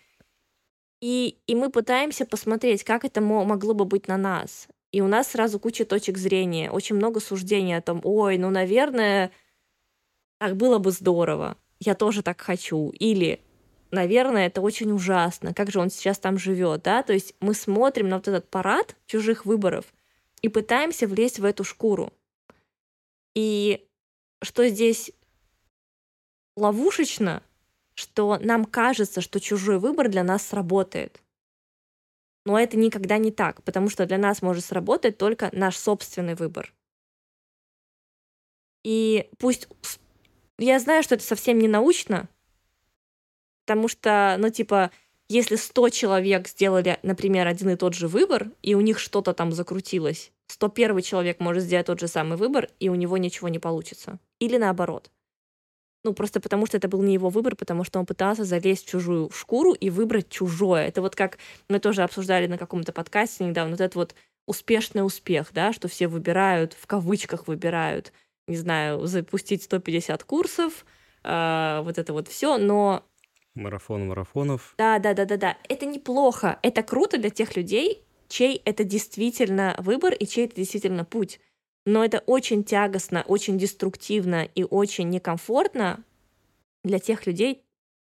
B: и, и мы пытаемся посмотреть, как это мо- могло бы быть на нас. И у нас сразу куча точек зрения, очень много суждений о том, ой, ну, наверное, так было бы здорово, я тоже так хочу. Или, наверное, это очень ужасно, как же он сейчас там живет, да? То есть мы смотрим на вот этот парад чужих выборов и пытаемся влезть в эту шкуру. И что здесь ловушечно, что нам кажется, что чужой выбор для нас сработает. Но это никогда не так, потому что для нас может сработать только наш собственный выбор. И пусть... Я знаю, что это совсем не научно, потому что, ну, типа, если 100 человек сделали, например, один и тот же выбор, и у них что-то там закрутилось, 101 человек может сделать тот же самый выбор, и у него ничего не получится. Или наоборот. Ну, просто потому что это был не его выбор, потому что он пытался залезть в чужую шкуру и выбрать чужое. Это вот как мы тоже обсуждали на каком-то подкасте недавно, вот этот вот успешный успех, да, что все выбирают, в кавычках выбирают, не знаю, запустить 150 курсов, э, вот это вот все, но
A: Марафон марафонов.
B: да, да, да, да, да. Это неплохо. Это круто для тех людей, чей это действительно выбор и чей это действительно путь. Но это очень тягостно, очень деструктивно и очень некомфортно для тех людей,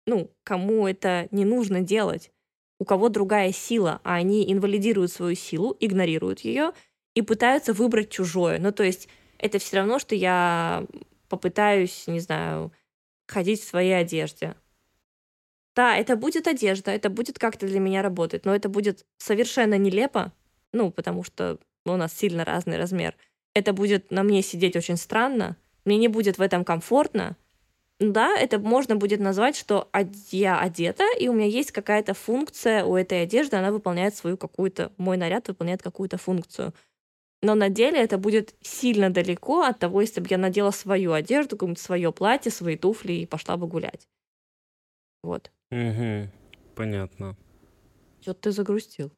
B: ну, кому это не нужно делать, у кого другая сила, а они инвалидируют свою силу, игнорируют ее и пытаются выбрать чужое. Ну, то есть это все равно, что я попытаюсь, не знаю, ходить в своей одежде. Да, это будет одежда, это будет как-то для меня работать, но это будет совершенно нелепо, ну, потому что у нас сильно разный размер. Это будет на мне сидеть очень странно, мне не будет в этом комфортно. Да, это можно будет назвать, что я одета, и у меня есть какая-то функция у этой одежды, она выполняет свою какую-то, мой наряд выполняет какую-то функцию. Но на деле это будет сильно далеко от того, если бы я надела свою одежду, какое-нибудь свое платье, свои туфли и пошла бы гулять. Вот.
A: Угу. Понятно.
B: Что-то ты загрустил.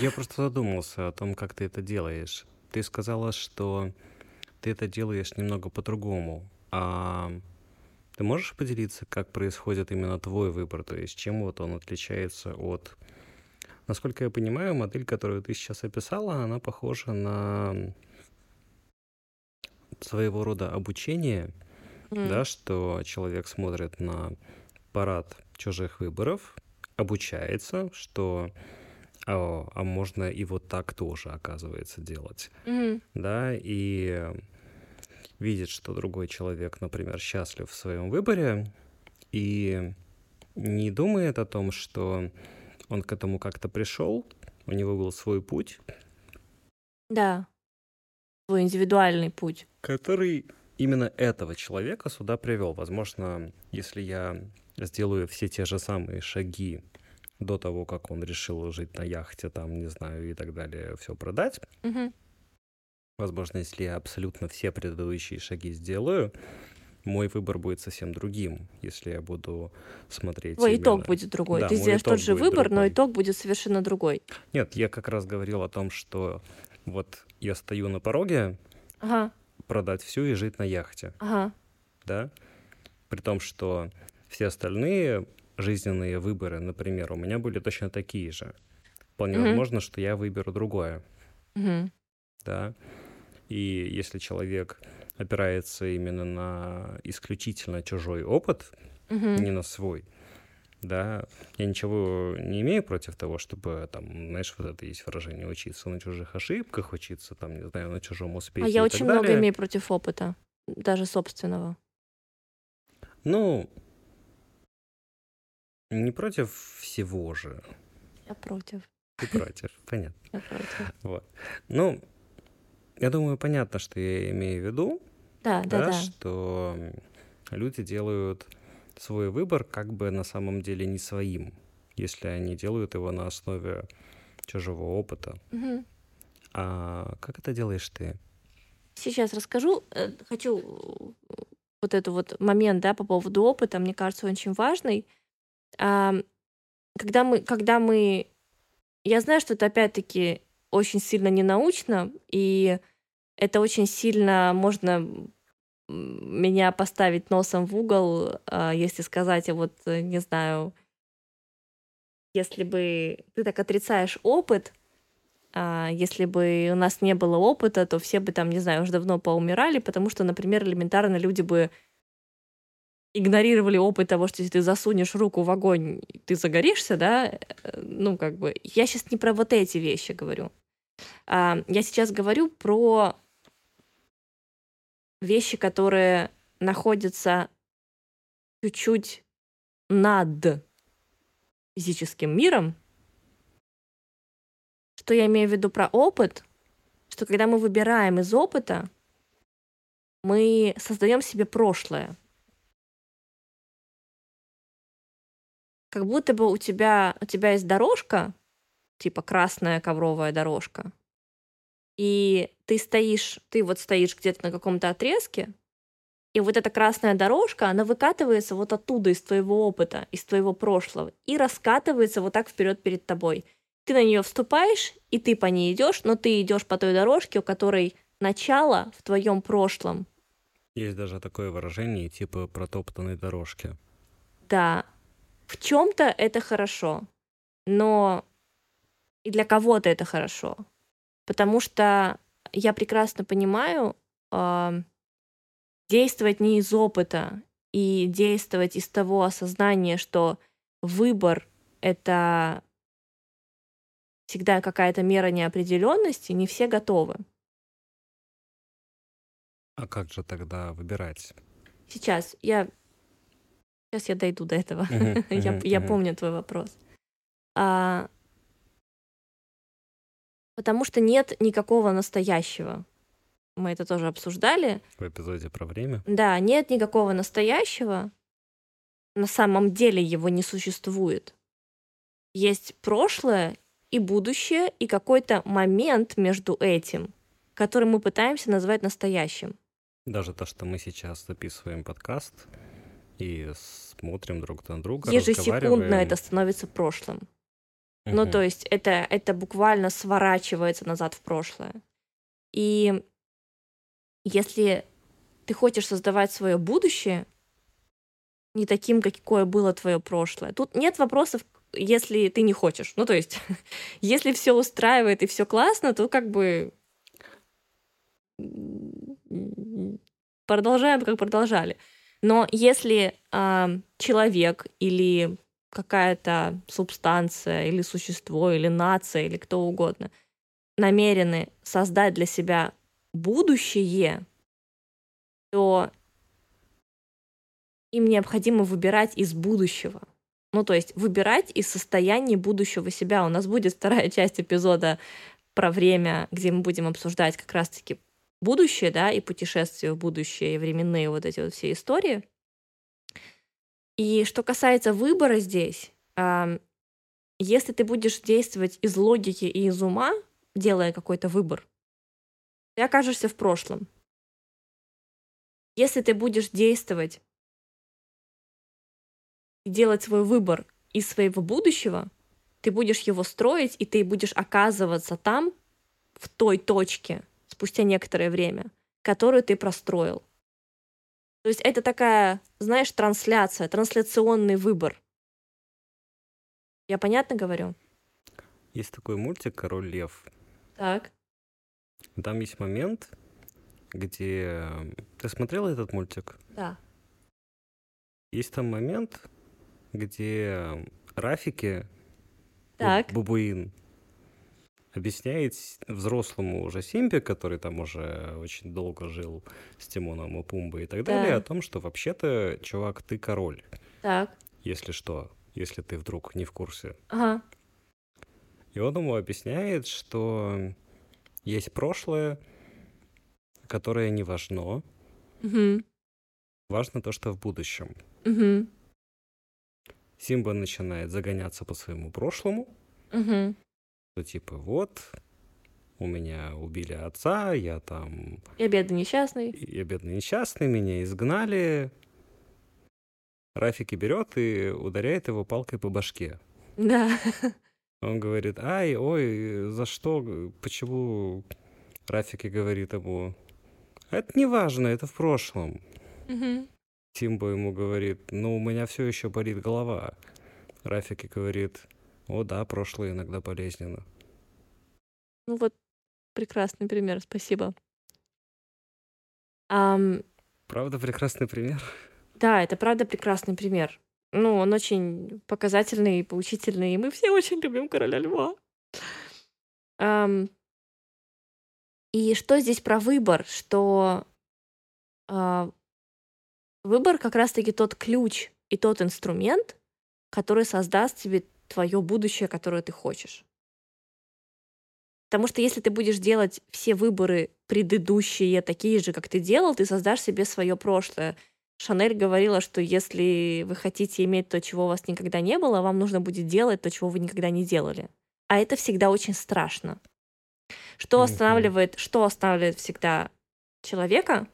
A: Я просто задумался о том, как ты это делаешь. Ты сказала, что ты это делаешь немного по-другому. А ты можешь поделиться, как происходит именно твой выбор? То есть чем вот он отличается от... Насколько я понимаю, модель, которую ты сейчас описала, она похожа на своего рода обучение,
B: М.
A: да, что человек смотрит на парад чужих выборов, обучается, что а, а можно и вот так тоже, оказывается, делать,
B: Мгм.
A: да, и э, видит, что другой человек, например, счастлив в своем выборе, и не думает о том, что он к этому как-то пришел, у него был свой путь,
B: Да. Твой индивидуальный путь.
A: который именно этого человека сюда привел. Возможно, если я сделаю все те же самые шаги до того, как он решил жить на яхте, там, не знаю, и так далее, все продать.
B: Мгм.
A: Возможно, если я абсолютно все предыдущие шаги сделаю, мой выбор будет совсем другим, если я буду смотреть
B: итог
A: именно-
B: будет другой.
A: Да,
B: Ты сделаешь
A: итог
B: тот же выбор, но
A: другой.
B: итог будет совершенно другой.
A: Нет, я как раз говорил о том, что вот я стою на пороге
B: Ага,
A: продать все и жить на яхте.
B: ага.
A: да, при том, что все остальные жизненные выборы, например, у меня были точно такие же. Вполне
B: Мгм.
A: возможно, что я выберу другое,
B: Мгм.
A: да. И если человек опирается именно на исключительно чужой опыт,
B: Мгм.
A: не на свой, да, я ничего не имею против того, чтобы там, знаешь, вот это есть выражение, учиться на чужих ошибках, учиться там, не знаю, на чужом успехе
B: А я очень много
A: далее.
B: имею против опыта, даже собственного.
A: Ну, не против всего же.
B: Я против.
A: Ты против, [LAUGHS] понятно.
B: Я против.
A: Вот. Ну, я думаю, понятно, что я имею в виду,
B: Да, да, да.
A: что люди делают свой выбор как бы на самом деле не своим, если они делают его на основе чужого опыта.
B: Мгм.
A: А как это делаешь ты?
B: Сейчас расскажу. Э, Хочу э, вот этот вот момент, да, по поводу опыта, мне кажется, он очень важный. Когда мы, когда мы... Я знаю, что это опять-таки очень сильно ненаучно, и это очень сильно можно меня поставить носом в угол, а, если сказать, а вот, э, не знаю, если бы ты так отрицаешь опыт, а, если бы у нас не было опыта, то все бы там, не знаю, уже давно поумирали, потому что, например, элементарно люди бы игнорировали опыт того, что если ты засунешь руку в огонь, ты загоришься, да, э, ну, как бы, я сейчас не про вот эти вещи говорю. А, я сейчас говорю про вещи, которые находятся чуть-чуть над физическим миром. Что я имею в виду про опыт? Что когда мы выбираем из опыта, мы создаем себе прошлое. Как будто бы у тебя, у тебя есть дорожка, типа красная ковровая дорожка, и ты стоишь, ты вот стоишь где-то на каком-то отрезке, и вот эта красная дорожка, она выкатывается вот оттуда, из твоего опыта, из твоего прошлого, и раскатывается вот так вперед перед тобой. Ты на нее вступаешь, и ты по ней идешь, но ты идешь по той дорожке, у которой начало в твоем прошлом.
A: Есть даже такое выражение, типа протоптанной дорожки.
B: Да, в чем-то это хорошо, но и для кого-то это хорошо. Потому что я прекрасно понимаю, а, действовать не из опыта и действовать из того осознания, что выбор — это всегда какая-то мера неопределенности, не все готовы.
A: А как же тогда выбирать?
B: Сейчас я сейчас я дойду до этого.
A: Мгм, [LAUGHS]
B: я,
A: мгм,
B: я помню твой вопрос. А, потому что нет никакого настоящего. Мы это тоже обсуждали.
A: В эпизоде про время?
B: Да, нет никакого настоящего. На самом деле его не существует. Есть прошлое и будущее, и какой-то момент между этим, который мы пытаемся назвать настоящим.
A: Даже то, что мы сейчас записываем подкаст и смотрим друг на друга,
B: Ежесекундно это становится прошлым. Ну,
A: Мгм.
B: то есть это, это буквально сворачивается назад в прошлое. И если ты хочешь создавать свое будущее не таким, какое было твое прошлое, тут нет вопросов, если ты не хочешь. Ну, то есть, [LAUGHS] если все устраивает и все классно, то как бы продолжаем, как продолжали. Но если а, человек или какая-то субстанция или существо или нация или кто угодно намерены создать для себя будущее, то им необходимо выбирать из будущего. Ну, то есть выбирать из состояния будущего себя. У нас будет вторая [LAUGHS] часть эпизода про время, где мы будем обсуждать как раз-таки будущее, да, и путешествия в будущее, и временные вот эти вот все истории. И что касается выбора здесь, если ты будешь действовать из логики и из ума, делая какой-то выбор, ты окажешься в прошлом. Если ты будешь действовать и делать свой выбор из своего будущего, ты будешь его строить, и ты будешь оказываться там, в той точке, спустя некоторое время, которую ты простроил. То есть это такая, знаешь, трансляция, трансляционный выбор. Я понятно говорю?
A: Есть такой мультик «Король лев».
B: Так.
A: Там есть момент, где... Ты смотрела этот мультик?
B: Да.
A: Есть там момент, где Рафики, бу-
B: Так.
A: бабуин, объясняет взрослому уже Симбе, который там уже очень долго жил с Тимоном и Пумбой и так далее,
B: Да.
A: о том, что вообще-то, чувак, ты король,
B: Так.
A: если что, если ты вдруг не в курсе.
B: Ага.
A: И он ему объясняет, что есть прошлое, которое не важно.
B: Мгм.
A: Важно то, что в будущем.
B: Мгм.
A: Симба начинает загоняться по своему прошлому,
B: Мгм.
A: Что типа вот, у меня убили отца, я там,
B: Я бедный несчастный.
A: я бедный несчастный, меня изгнали. Рафики берет и ударяет его палкой по башке.
B: Да.
A: Он говорит, ай, ой, за что, почему? Рафики говорит ему, это не важно, это в прошлом.
B: Мгм.
A: Тимбо ему говорит, ну, у меня все еще болит голова. Рафики говорит, о да, прошлое иногда болезненно.
B: Ну вот, прекрасный пример, спасибо. Ам,
A: Правда, прекрасный пример.
B: да, это правда прекрасный пример. Ну, он очень показательный и поучительный, и мы все очень любим короля льва. Ам, и что здесь про выбор? Что а, выбор как раз-таки тот ключ и тот инструмент, который создаст тебе твое будущее, которое ты хочешь. Потому что если ты будешь делать все выборы предыдущие такие же, как ты делал, ты создашь себе свое прошлое. Шанель говорила, что если вы хотите иметь то, чего у вас никогда не было, вам нужно будет делать то, чего вы никогда не делали. А это всегда очень страшно. Что останавливает, что останавливает всегда человека?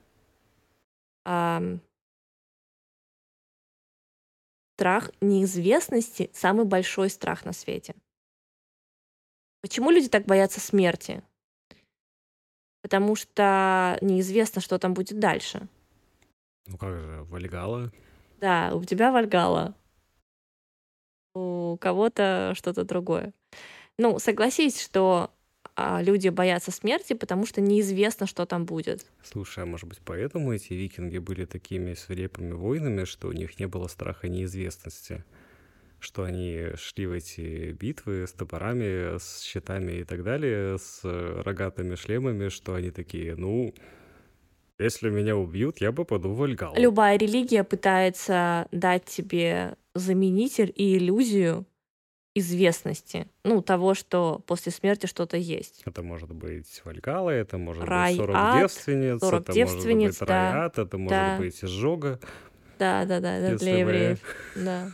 B: Страх неизвестности самый большой страх на свете. Почему люди так боятся смерти? Потому что неизвестно, что там будет дальше.
A: Ну как же, Вальгала?
B: Да, у тебя Вальгала, у кого-то что-то другое. Ну, согласись, что люди боятся смерти, потому что неизвестно, что там будет.
A: Слушай, а может быть поэтому эти викинги были такими свирепыми воинами, что у них не было страха неизвестности? Что они шли в эти битвы с топорами, с щитами и так далее, с э, рогатыми шлемами, что они такие, ну, если меня убьют, я попаду в Вальгалу.
B: Любая религия пытается дать тебе заменитель и иллюзию известности, ну, того, что после смерти что-то есть.
A: Это может быть Вальгала, это может
B: Рай,
A: быть 40
B: ад,
A: девственниц,
B: 40
A: это
B: девственниц,
A: может быть
B: да,
A: рай, ад, это может
B: да.
A: быть изжога.
B: Да, да, да, да, для евреев. Да.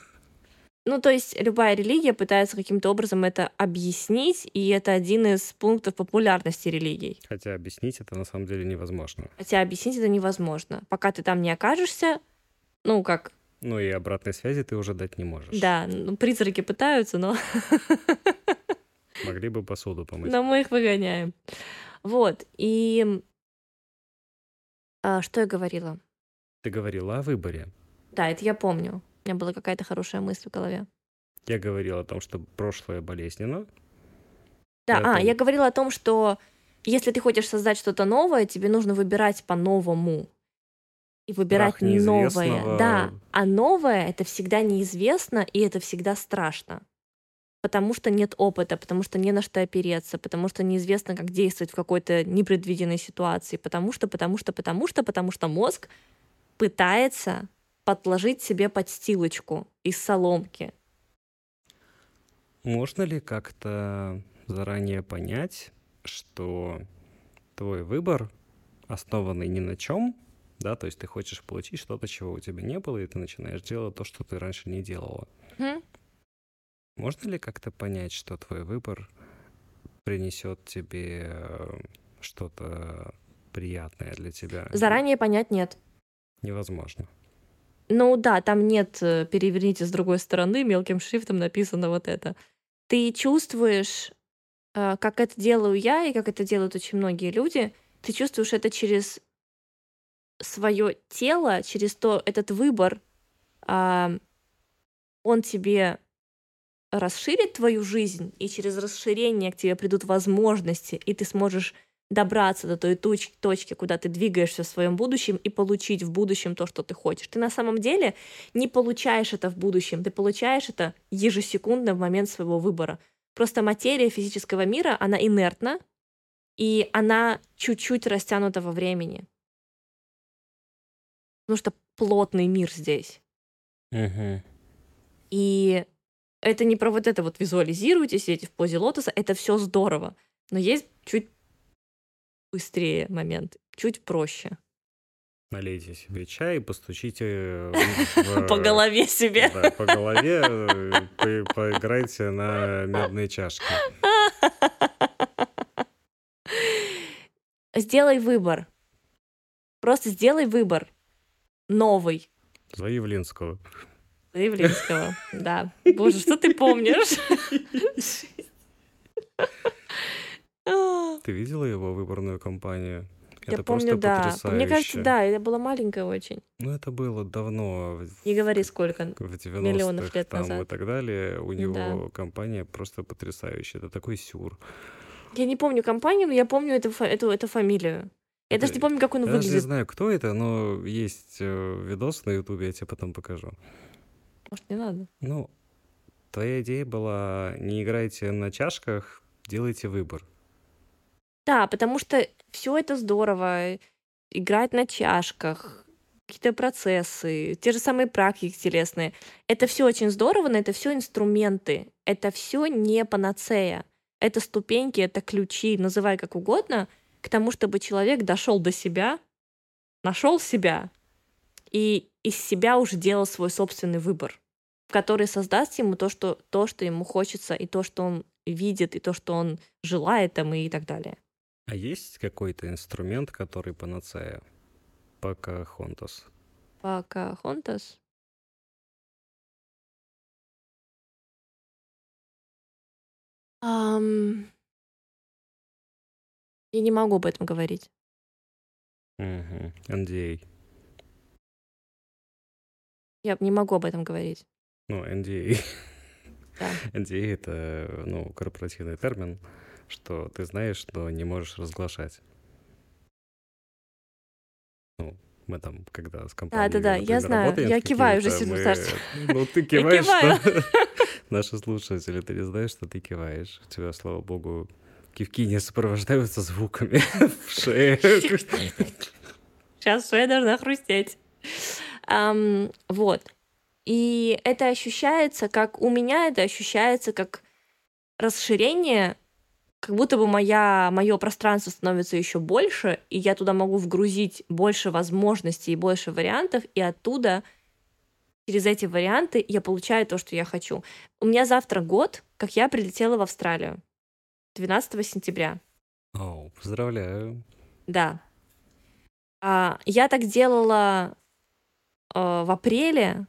B: Ну, то есть любая религия пытается каким-то образом это объяснить, и это один из пунктов популярности религий.
A: Хотя объяснить это на самом деле невозможно.
B: Хотя объяснить это невозможно. Пока ты там не окажешься, ну, как,
A: Ну и обратной связи ты уже дать не можешь.
B: да, ну, призраки пытаются, но, [LAUGHS]
A: Могли бы посуду помыть.
B: но мы их выгоняем. Вот, и... а, что я говорила?
A: Ты говорила о выборе.
B: Да, это я помню. У меня была какая-то хорошая мысль в голове.
A: Я говорил о том, что прошлое болезненно.
B: Да, а,
A: Поэтому-
B: я говорила о том, что если ты хочешь создать что-то новое, тебе нужно выбирать по-новому. И выбирать новое. Да, а новое это всегда неизвестно, и это всегда страшно. Потому что нет опыта, потому что не на что опереться, потому что неизвестно, как действовать в какой-то непредвиденной ситуации, потому что, потому что, потому что, потому что мозг пытается подложить себе подстилочку из соломки.
A: Можно ли как-то заранее понять, что твой выбор основанный ни на чем, да, то есть ты хочешь получить что-то, чего у тебя не было, и ты начинаешь делать то, что ты раньше не делала.
B: Мгм.
A: Можно ли как-то понять, что твой выбор принесет тебе э, что-то приятное для тебя?
B: Заранее понять нет.
A: Невозможно.
B: Ну да, там нет э, переверните с другой стороны, мелким шрифтом написано вот это. Ты чувствуешь, э, как это делаю я и как это делают очень многие люди, ты чувствуешь это через свое тело, через то, этот выбор, а, он тебе расширит твою жизнь, и через расширение к тебе придут возможности, и ты сможешь добраться до той точ- точки, куда ты двигаешься в своем будущем, и получить в будущем то, что ты хочешь. Ты на самом деле не получаешь это в будущем, ты получаешь это ежесекундно в момент своего выбора. Просто материя физического мира, она инертна, и она чуть-чуть растянута во времени. Потому что плотный мир здесь. И Это не про вот это вот визуализируйте, сидите в позе лотоса, это все здорово. Но есть чуть быстрее момент, чуть проще.
A: Налейте себе чай и постучите [LAUGHS]
B: по голове себе.
A: Да, по голове, э, по поиграйте на медные чашки.
B: Сделай выбор. Просто сделай выбор. Новый.
A: За Явлинского.
B: За Явлинского, [LAUGHS] да. Боже, что ты помнишь?
A: Ты видела его выборную кампанию?
B: Я
A: Это
B: помню,
A: просто
B: да.
A: потрясающе.
B: Мне кажется, да, я была маленькая очень.
A: Ну, это было давно,
B: Не говори, сколько.
A: в 90-х
B: Миллионов лет
A: там и
B: назад.
A: так далее. У него
B: Да.
A: компания просто потрясающая. Это такой сюр.
B: Я не помню компанию, но я помню эту, эту, эту фамилию. Я даже не помню, как он
A: Я даже не
B: выглядит.
A: знаю, кто это, но есть э, видос на Ютубе, я тебе потом покажу.
B: Может, не надо.
A: Ну, твоя идея была не играйте на чашках, делайте выбор.
B: Да, потому что все это здорово. Играть на чашках, какие-то процессы, те же самые практики телесные. Это все очень здорово, но это все инструменты. Это все не панацея. Это ступеньки, это ключи, называй как угодно, к тому, чтобы человек дошел до себя, нашел себя и из себя уже делал свой собственный выбор, который создаст ему то, что, то, что ему хочется, и то, что он видит, и то, что он желает там, и так далее.
A: А есть какой-то инструмент, который панацея? Пока Хонтас.
B: Покахонтас. Ам, Я не могу об этом говорить.
A: Угу. NDA.
B: Я не могу об этом говорить.
A: Ну, NDA.
B: Да.
A: NDA — это, ну, корпоративный термин, что ты знаешь, но не можешь разглашать. Ну, мы там, когда с компанией,
B: да, я
A: например,
B: знаю.
A: работаем
B: Я киваю уже сижу,
A: мы-
B: Саша. [LAUGHS]
A: Ну, ты киваешь, что... [LAUGHS] Наши слушатели, ты не знаешь, что ты киваешь. У тебя, слава богу, кивки не сопровождаются звуками [LAUGHS] в шее.
B: Сейчас я должна хрустеть. Ам, вот. И это ощущается как... У меня это ощущается как расширение, как будто бы моя, мое пространство становится еще больше, и я туда могу вгрузить больше возможностей и больше вариантов, и оттуда через эти варианты я получаю то, что я хочу. У меня завтра год, как я прилетела в Австралию. 12 сентября.
A: О, поздравляю.
B: Да. А, я так делала а, в апреле.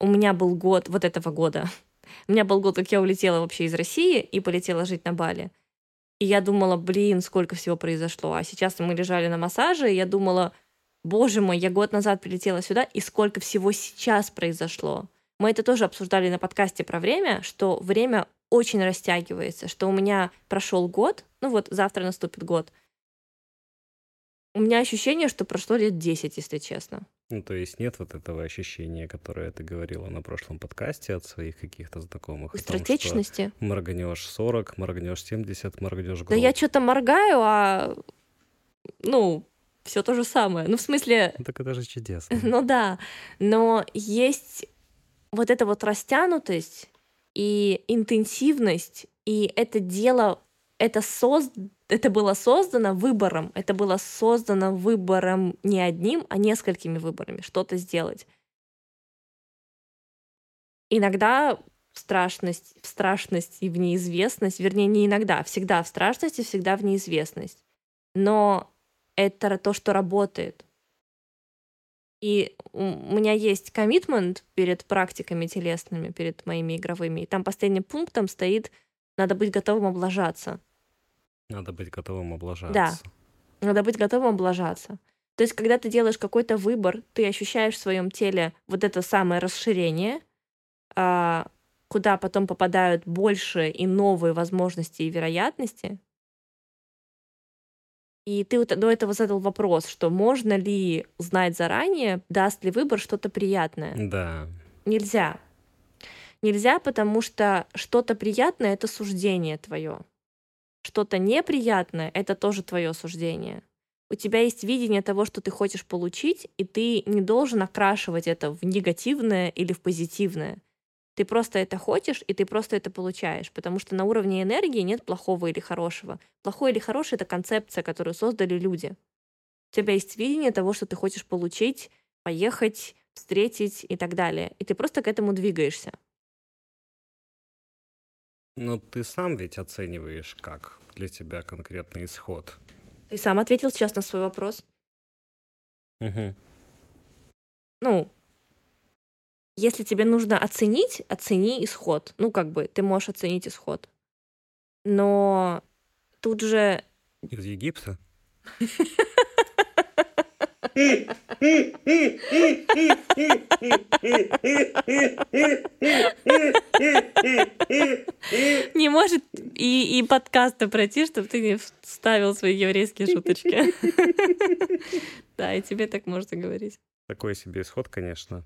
B: У меня был год вот этого года. [LAUGHS] У меня был год, как я улетела вообще из России и полетела жить на Бали. И я думала, блин, сколько всего произошло. А сейчас мы лежали на массаже, и я думала, боже мой, я год назад прилетела сюда, и сколько всего сейчас произошло. Мы это тоже обсуждали на подкасте про время, что время очень растягивается, что у меня прошел год, ну вот завтра наступит год, у меня ощущение, что прошло лет 10, если честно.
A: Ну, то есть нет вот этого ощущения, которое ты говорила на прошлом подкасте от своих каких-то знакомых. о том, что. Моргнешь 40, моргнешь 70, моргнешь год.
B: Да я что-то моргаю, а ну, все то же самое. Ну, в смысле,
A: Ну, так это же чудесно. [LAUGHS]
B: ну да, но есть вот эта вот растянутость и интенсивность, и это дело, это, соз... это было создано выбором, это было создано выбором не одним, а несколькими выборами, что-то сделать. Иногда в страшность, в страшность и в неизвестность, вернее, не иногда, а всегда в страшность и всегда в неизвестность. Но это то, что работает. И у меня есть коммитмент перед практиками телесными, перед моими игровыми. И там последним пунктом стоит «надо быть готовым облажаться».
A: Надо быть готовым облажаться.
B: Да. Надо быть готовым облажаться. То есть, когда ты делаешь какой-то выбор, ты ощущаешь в своем теле вот это самое расширение, а, куда потом попадают больше и новые возможности и вероятности. И ты вот до этого задал вопрос, что можно ли знать заранее, даст ли выбор что-то приятное.
A: Да.
B: Нельзя. Нельзя, потому что что-то приятное это суждение твое. Что-то неприятное это тоже твое суждение. У тебя есть видение того, что ты хочешь получить, и ты не должен окрашивать это в негативное или в позитивное. Ты просто это хочешь, и ты просто это получаешь, потому что на уровне энергии нет плохого или хорошего. Плохое или хорошее — это концепция, которую создали люди. У тебя есть видение того, что ты хочешь получить, поехать, встретить и так далее. И ты просто к этому двигаешься.
A: Но ты сам ведь оцениваешь, как для тебя конкретный исход.
B: Ты сам ответил сейчас на свой вопрос.
A: Угу.
B: Ну, если тебе нужно оценить, оцени исход. Ну, как бы, ты можешь оценить исход. Но тут же...
A: Из Египта?
B: Не может и, и подкаста пройти, чтобы ты не вставил свои еврейские шуточки. [LAUGHS] Да, и тебе так можно говорить.
A: Такой себе исход, конечно.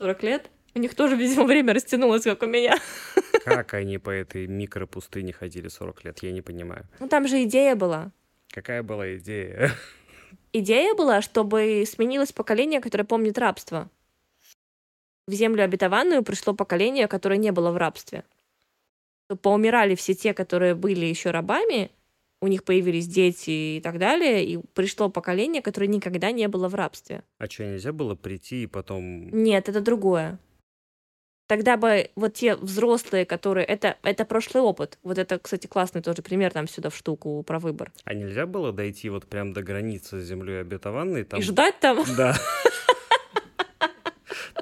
B: 40 лет? У них тоже, видимо, время растянулось, как у меня. [LAUGHS]
A: Как они по этой микропустыне ходили 40 лет, я не понимаю.
B: Ну, там же идея была.
A: Какая была идея? [LAUGHS]
B: Идея была, чтобы сменилось поколение, которое помнит рабство. В землю обетованную пришло поколение, которое не было в рабстве. Поумирали все те, которые были еще рабами, у них появились дети и так далее, и пришло поколение, которое никогда не было в рабстве.
A: А что, нельзя было прийти и потом...
B: Нет, это другое. Тогда бы вот те взрослые, которые... Это, это прошлый опыт. Вот это, кстати, классный тоже пример там сюда в штуку про выбор.
A: А нельзя было дойти вот прям до границы с землей обетованной? Там...
B: И ждать там?
A: Да. [LAUGHS]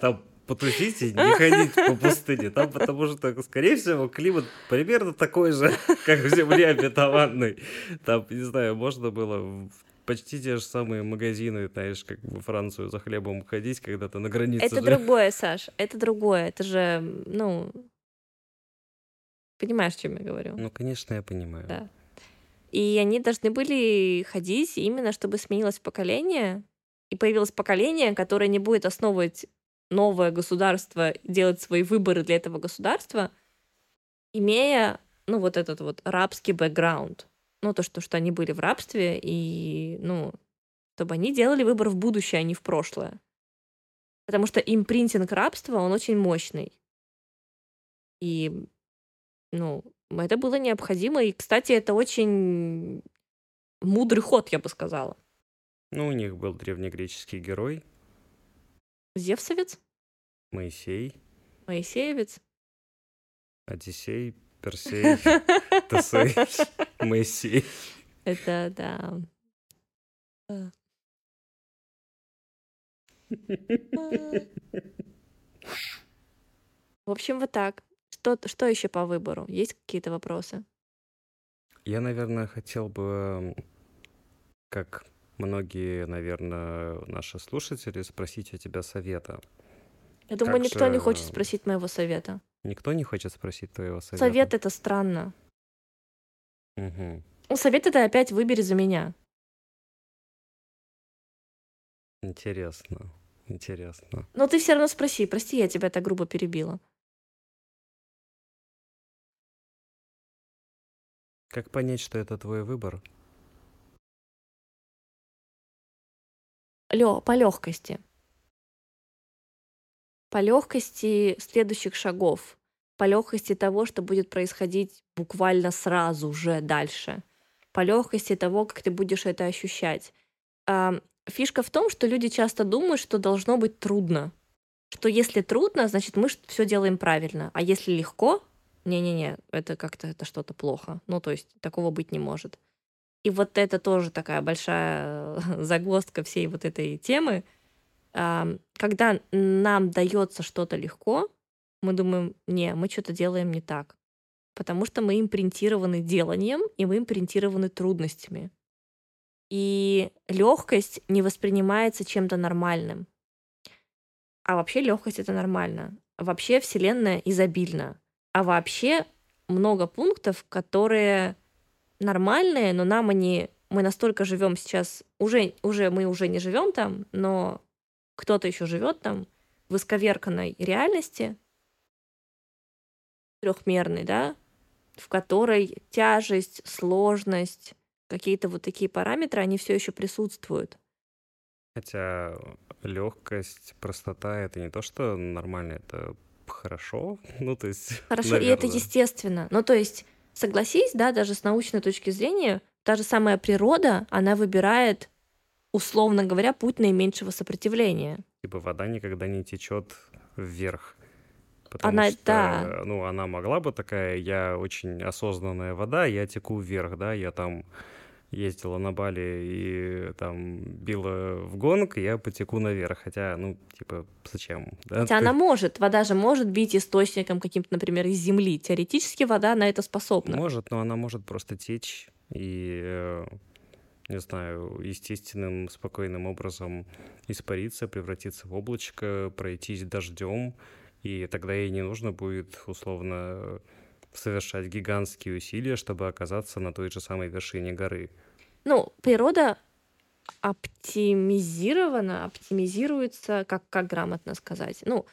A: Там потусить и не ходить по пустыне. Там, потому что, скорее всего, климат примерно такой же, [LAUGHS] как в земле обетованной. Там, не знаю, можно было почти те же самые магазины, знаешь, как во Францию за хлебом ходить, когда ты на границе.
B: Это же... другое, Саш, это другое. Это же, ну, понимаешь, о чем я говорю?
A: Ну, конечно, я понимаю.
B: Да. И они должны были ходить именно, чтобы сменилось поколение, и появилось поколение, которое не будет основывать новое государство, делать свои выборы для этого государства, имея, ну, вот этот вот рабский бэкграунд. Ну, то, что, что они были в рабстве, и, ну, чтобы они делали выбор в будущее, а не в прошлое. Потому что импринтинг рабства, он очень мощный. И, ну, это было необходимо. И, кстати, это очень мудрый ход, я бы сказала.
A: Ну, у них был древнегреческий герой,
B: Зевсовец?
A: Моисей,
B: Моисеевец?
A: Одиссей, Персей, [LAUGHS] Тесей, Моисей.
B: Это, да. Да. В общем, вот так. Что, что еще по выбору? Есть какие-то вопросы?
A: Я, наверное, хотел бы, как многие, наверное, наши слушатели, спросить у тебя совета.
B: Я думаю,
A: Как
B: никто не
A: же-
B: хочет спросить моего совета.
A: Никто не хочет спросить твоего совета?
B: Совет это странно.
A: Мгм.
B: Ну, совет это опять выбери за меня.
A: Интересно, интересно.
B: Но ты все равно спроси. Прости, я тебя так грубо перебила.
A: Как понять, что это твой выбор?
B: Лё, по легкости. По легкости следующих шагов. По легкости того, что будет происходить буквально сразу же дальше. По легкости того, как ты будешь это ощущать. Ам, Фишка в том, что люди часто думают, что должно быть трудно. Что если трудно, значит мы все делаем правильно. А если легко, не-не-не, это как-то это что-то плохо. Ну, то есть такого быть не может. И вот это тоже такая большая [LAUGHS] загвоздка всей вот этой темы. Когда нам дается что-то легко, мы думаем, не, мы что-то делаем не так. Потому что мы импринтированы деланием, и мы импринтированы трудностями. И легкость не воспринимается чем-то нормальным. А вообще легкость это нормально. Вообще Вселенная изобильна. А вообще много пунктов, которые нормальные, но нам они... Мы настолько живем сейчас... Уже, уже мы уже не живем там, но кто-то еще живет там в исковерканной реальности, трехмерной, да, в которой тяжесть, сложность, какие-то вот такие параметры, они все еще присутствуют.
A: Хотя легкость, простота это не то, что нормально, это хорошо. [LAUGHS] Ну, то есть,
B: Хорошо, и это
A: наверное.
B: естественно. Ну, то есть, согласись, да, даже с научной точки зрения, та же самая природа, она выбирает, условно говоря, путь наименьшего сопротивления.
A: Типа вода никогда не течет вверх. Потому
B: Она,
A: что,
B: да,
A: ну, она могла бы такая, я очень осознанная вода, я теку вверх, да, я там ездила на Бали и там била в гонг, я потеку наверх. Хотя, ну, типа, зачем? Да,
B: хотя
A: ты-
B: она может, вода же может бить источником каким-то, например, из земли. Теоретически вода на это способна.
A: Может, но она может просто течь и, э, не знаю, естественным, спокойным образом испариться, превратиться в облачко, пройтись дождем, и тогда ей не нужно будет, условно, совершать гигантские усилия, чтобы оказаться на той же самой вершине горы.
B: Ну, природа оптимизирована, оптимизируется, как, как грамотно сказать. Ну,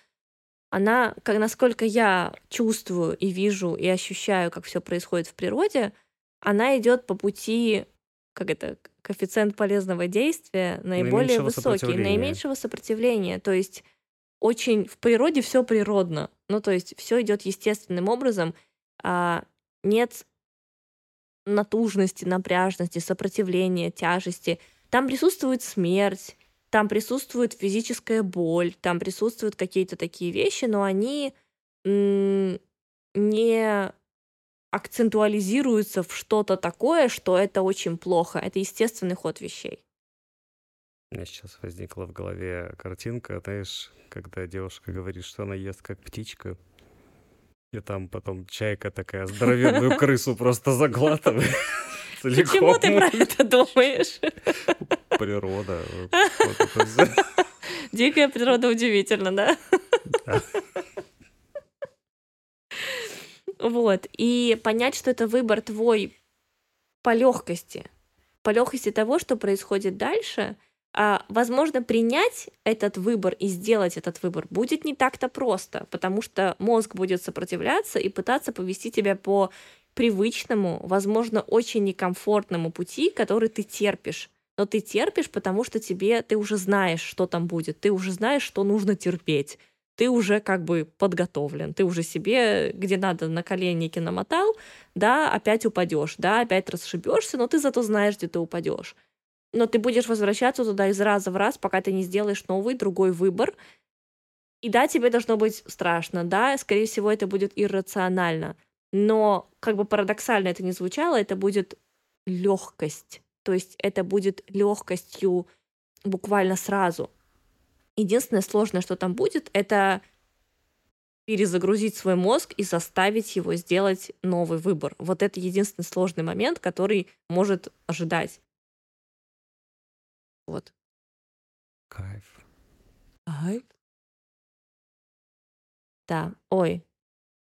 B: она, как, насколько я чувствую и вижу и ощущаю, как все происходит в природе, она идет по пути, как это, коэффициент полезного действия наиболее
A: Наименьшего
B: высокий, наименьшего сопротивления. То есть очень в природе все природно. Ну, то есть все идет естественным образом, нет натужности, напряжности, сопротивления, тяжести. Там присутствует смерть, там присутствует физическая боль, там присутствуют какие-то такие вещи, но они не акцентуализируются в что-то такое, что это очень плохо. Это естественный ход вещей.
A: У меня сейчас возникла в голове картинка, знаешь, когда девушка говорит, что она ест как птичка, и там потом чайка такая здоровенную крысу просто заглатывает. [LAUGHS]
B: Почему ты про это думаешь?
A: Природа. [LAUGHS]
B: Дикая природа удивительно, да?
A: Да.
B: Вот. И понять, что это выбор твой по легкости, по легкости того, что происходит дальше, возможно, принять этот выбор и сделать этот выбор будет не так-то просто, потому что мозг будет сопротивляться и пытаться повести тебя по привычному, возможно, очень некомфортному пути, который ты терпишь. Но ты терпишь, потому что тебе ты уже знаешь, что там будет, ты уже знаешь, что нужно терпеть. Ты уже как бы подготовлен, ты уже себе, где надо, на коленники намотал, да, опять упадешь, да, опять расшибешься, но ты зато знаешь, где ты упадешь. Но ты будешь возвращаться туда из раза в раз, пока ты не сделаешь новый, другой выбор. И да, тебе должно быть страшно, да, скорее всего, это будет иррационально. Но, как бы парадоксально это ни звучало, это будет легкость. То есть это будет легкостью буквально сразу. Единственное сложное, что там будет, это перезагрузить свой мозг и заставить его сделать новый выбор. Вот это единственный сложный момент, который может ожидать. Вот.
A: Кайф.
B: Ай. Да. Ой.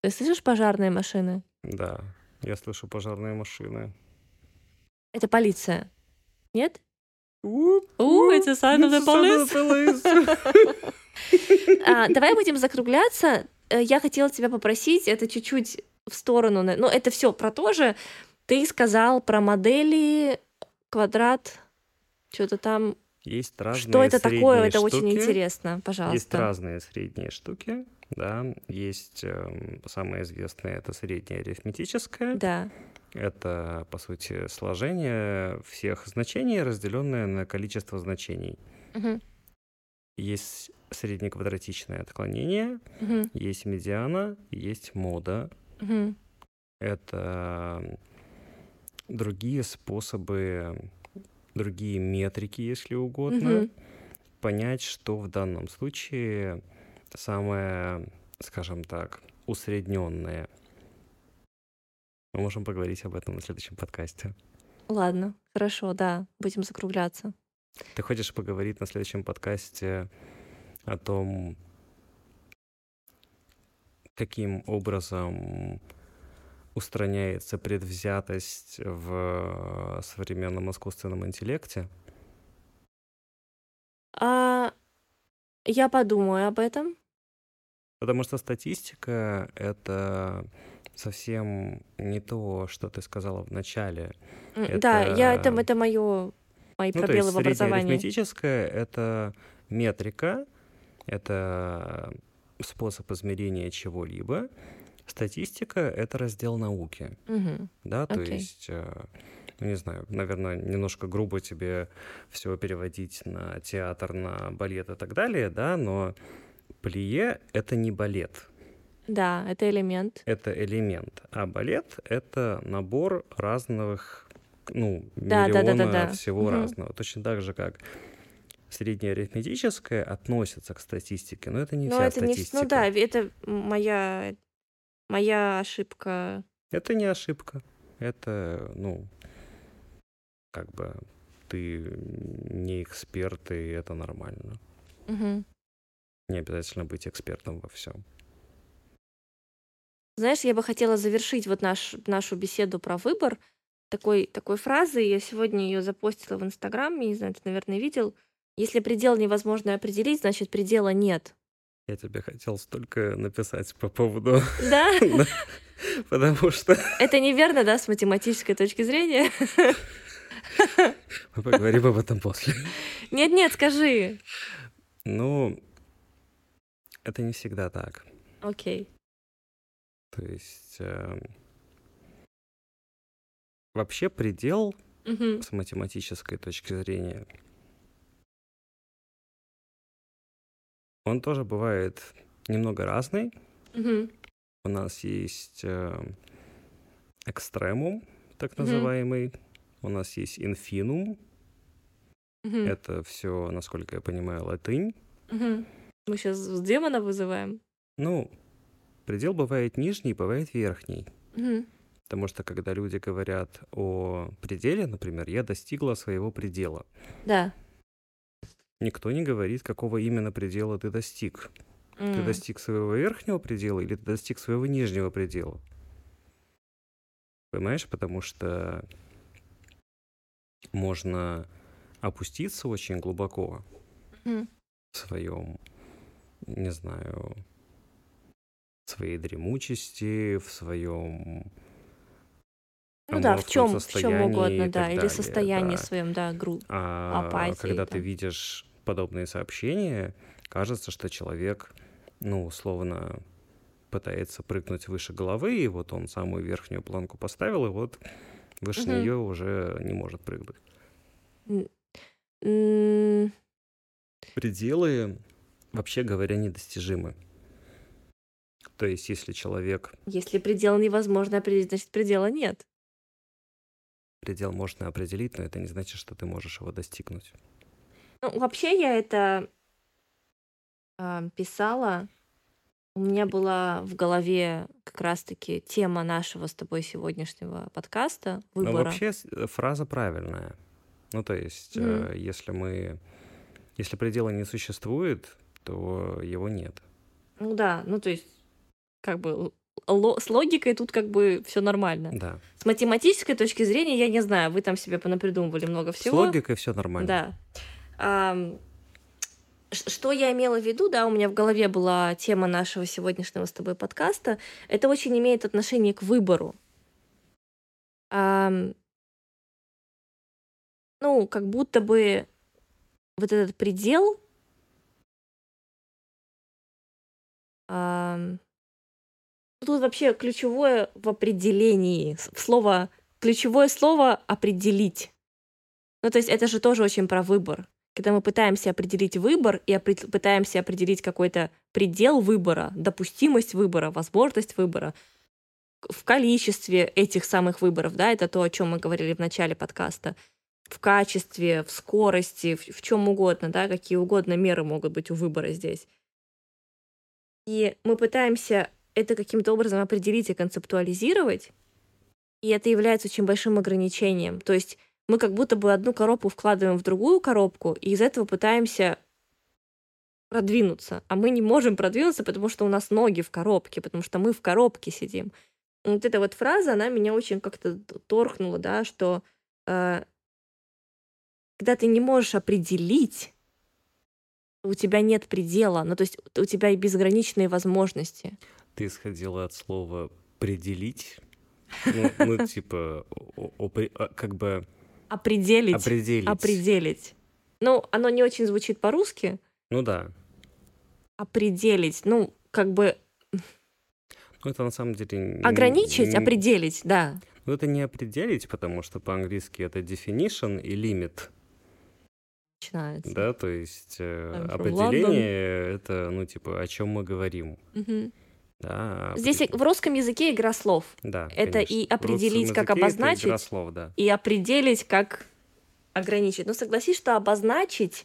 B: Ты слышишь пожарные машины?
A: Да, я слышу пожарные машины.
B: Это полиция. Нет? It's a sign of the police. А, давай будем закругляться. Э, Я хотела тебя попросить, это чуть-чуть в сторону, ну это все про то же. Ты сказал про модели, квадрат, что-то там.
A: Есть разные
B: Что это такое? Это очень
A: штуки.
B: интересно,
A: Есть
B: пожалуйста.
A: разные средние штуки, да. Есть эм, самое известное, это среднее арифметическое.
B: Да.
A: Это, по сути, сложение всех значений, разделенное на количество значений.
B: Мгм.
A: Есть среднеквадратичное отклонение,
B: Мгм.
A: есть медиана, есть мода.
B: Мгм.
A: Это другие способы, другие метрики, если угодно,
B: Мгм.
A: понять, что в данном случае самое, скажем так, усредненное. Мы можем поговорить об этом на следующем подкасте.
B: Ладно, хорошо, да, будем закругляться.
A: Ты хочешь поговорить на следующем подкасте о том, каким образом устраняется предвзятость в современном искусственном интеллекте?
B: А я подумаю об этом.
A: Потому что статистика — это совсем не то, что ты сказала в начале.
B: М, Да, я это,
A: Это-
B: это мое, мои
A: Ну, то
B: пробелы
A: есть
B: в образовании.
A: среднеарифметическое — это метрика, это способ измерения чего-либо. Статистика — это раздел науки,
B: Мгм.
A: да, то
B: Окей.
A: есть, э, не знаю, наверное, немножко грубо тебе все переводить на театр, на балет и так далее, да, но плие — это не балет,
B: Да, это элемент.
A: это элемент, а балет — это набор разных, ну,
B: Да, да, да, да,
A: миллиона
B: да.
A: всего
B: Мгм.
A: разного. Точно так же, как среднеарифметическое относится к статистике, но это не
B: Но
A: вся
B: это не...
A: статистика.
B: Ну да, это моя, моя ошибка.
A: Это не ошибка. Это, ну, как бы ты не эксперт, и это нормально.
B: Мгм.
A: Не обязательно быть экспертом во всем.
B: Знаешь, я бы хотела завершить вот наш, нашу беседу про выбор такой, такой фразой. Я сегодня ее запостила в Инстаграм, не знаю, ты, наверное, видел. Если предел невозможно определить, значит предела нет.
A: Я тебе хотел столько написать по поводу... [LAUGHS]
B: Да?
A: Потому что
B: Это неверно, да, с математической точки зрения?
A: мы поговорим об этом после.
B: Нет-нет, скажи.
A: Ну, это не всегда так.
B: Окей.
A: То есть эм, вообще предел
B: Мгм.
A: с математической точки зрения, он тоже бывает немного разный.
B: Мгм.
A: У нас есть э, экстремум, так называемый. У нас есть инфинум.
B: Мгм.
A: Это все, насколько я понимаю, латынь.
B: Мгм. Мы сейчас демона вызываем.
A: Ну, предел бывает нижний, бывает верхний.
B: Мгм.
A: Потому что когда люди говорят о пределе, например, я достигла своего предела,
B: Да.
A: Никто не говорит, какого именно предела ты достиг. Ты
B: М.
A: достиг своего верхнего предела или ты достиг своего нижнего предела? Понимаешь, потому что можно опуститься очень глубоко
B: Мгм.
A: в своем, не знаю, в своей дремучести, в своем
B: Ну да, в чем, в чем угодно, да, или
A: далее,
B: состоянии
A: да.
B: своем, да, гру.
A: А
B: апатии
A: когда ты
B: там.
A: видишь подобные сообщения, кажется, что человек, ну, условно, пытается прыгнуть выше головы, и вот он самую верхнюю планку поставил, и вот выше
B: Мгм.
A: нее уже не может прыгнуть. Пределы, вообще говоря, недостижимы. То есть, если человек
B: Если предел невозможно определить, значит предела нет.
A: предел можно определить, но это не значит, что ты можешь его достигнуть.
B: Ну, вообще я это а, писала. У меня была в голове как раз-таки тема нашего с тобой сегодняшнего подкаста
A: Но
B: выбора.
A: вообще с- э, фраза правильная. Ну, то есть,
B: Мгм.
A: э, если мы... Если предела не существует, то его нет.
B: Ну да, ну то есть как бы с логикой тут как бы все нормально.
A: Да.
B: С математической точки зрения, я не знаю, вы там себе понапридумывали много
A: С
B: всего.
A: логикой все нормально.
B: Да. Что я имела в виду, да, у меня в голове была тема нашего сегодняшнего с тобой подкаста. Это очень имеет отношение к выбору. Ну, как будто бы вот этот предел Тут вообще ключевое в определении. Слово, ключевое слово определить. Ну, то есть это же тоже очень про выбор. Когда мы пытаемся определить выбор и опре- пытаемся определить какой-то предел выбора, допустимость выбора, возможность выбора в количестве этих самых выборов, да, это то, о чем мы говорили в начале подкаста, в качестве, в скорости, в, чем угодно, да, какие угодно меры могут быть у выбора здесь. И мы пытаемся это каким-то образом определить и концептуализировать, и это является очень большим ограничением. То есть мы как будто бы одну коробку вкладываем в другую коробку, и из этого пытаемся продвинуться. А мы не можем продвинуться, потому что у нас ноги в коробке, потому что мы в коробке сидим. Вот эта вот фраза, она меня очень как-то торкнула, да, что э, когда ты не можешь определить, у тебя нет предела, ну то есть у тебя и безграничные возможности.
A: Ты исходила от слова «пределить». [LAUGHS] Ну, ну, типа, о- о- а, как бы
B: Определить.
A: определить.
B: Определить. Ну, оно не очень звучит по-русски.
A: Ну да.
B: Определить. Ну, как бы
A: Ну, это на самом деле...
B: ограничить, определить, да.
A: Ну, это не определить, потому что по-английски это definition и limit,
B: Начинается.
A: да, то есть э, определение это, ну, типа, о чем мы говорим,
B: Мгм.
A: Да.
B: Здесь в русском языке игра слов.
A: Да,
B: это
A: конечно.
B: и определить, как
A: это игра
B: обозначить.
A: слов, да.
B: и определить, как ограничить. Но согласись, что обозначить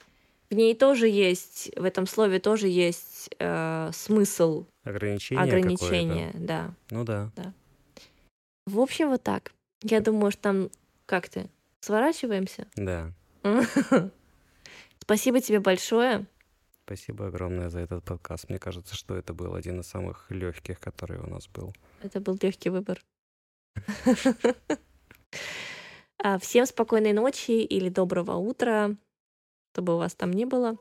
B: в ней тоже есть, в этом слове тоже есть э, смысл
A: Ограничение
B: ограничения,
A: какое-то.
B: да.
A: Ну да.
B: В общем, вот так. Я думаю, что там как ты сворачиваемся.
A: Да. [LAUGHS]
B: Спасибо тебе большое.
A: Спасибо огромное за этот подкаст. Мне кажется, что это был один из самых легких, который у нас был.
B: Это был легкий выбор. А, Всем спокойной ночи или доброго утра, чтобы у вас там не было.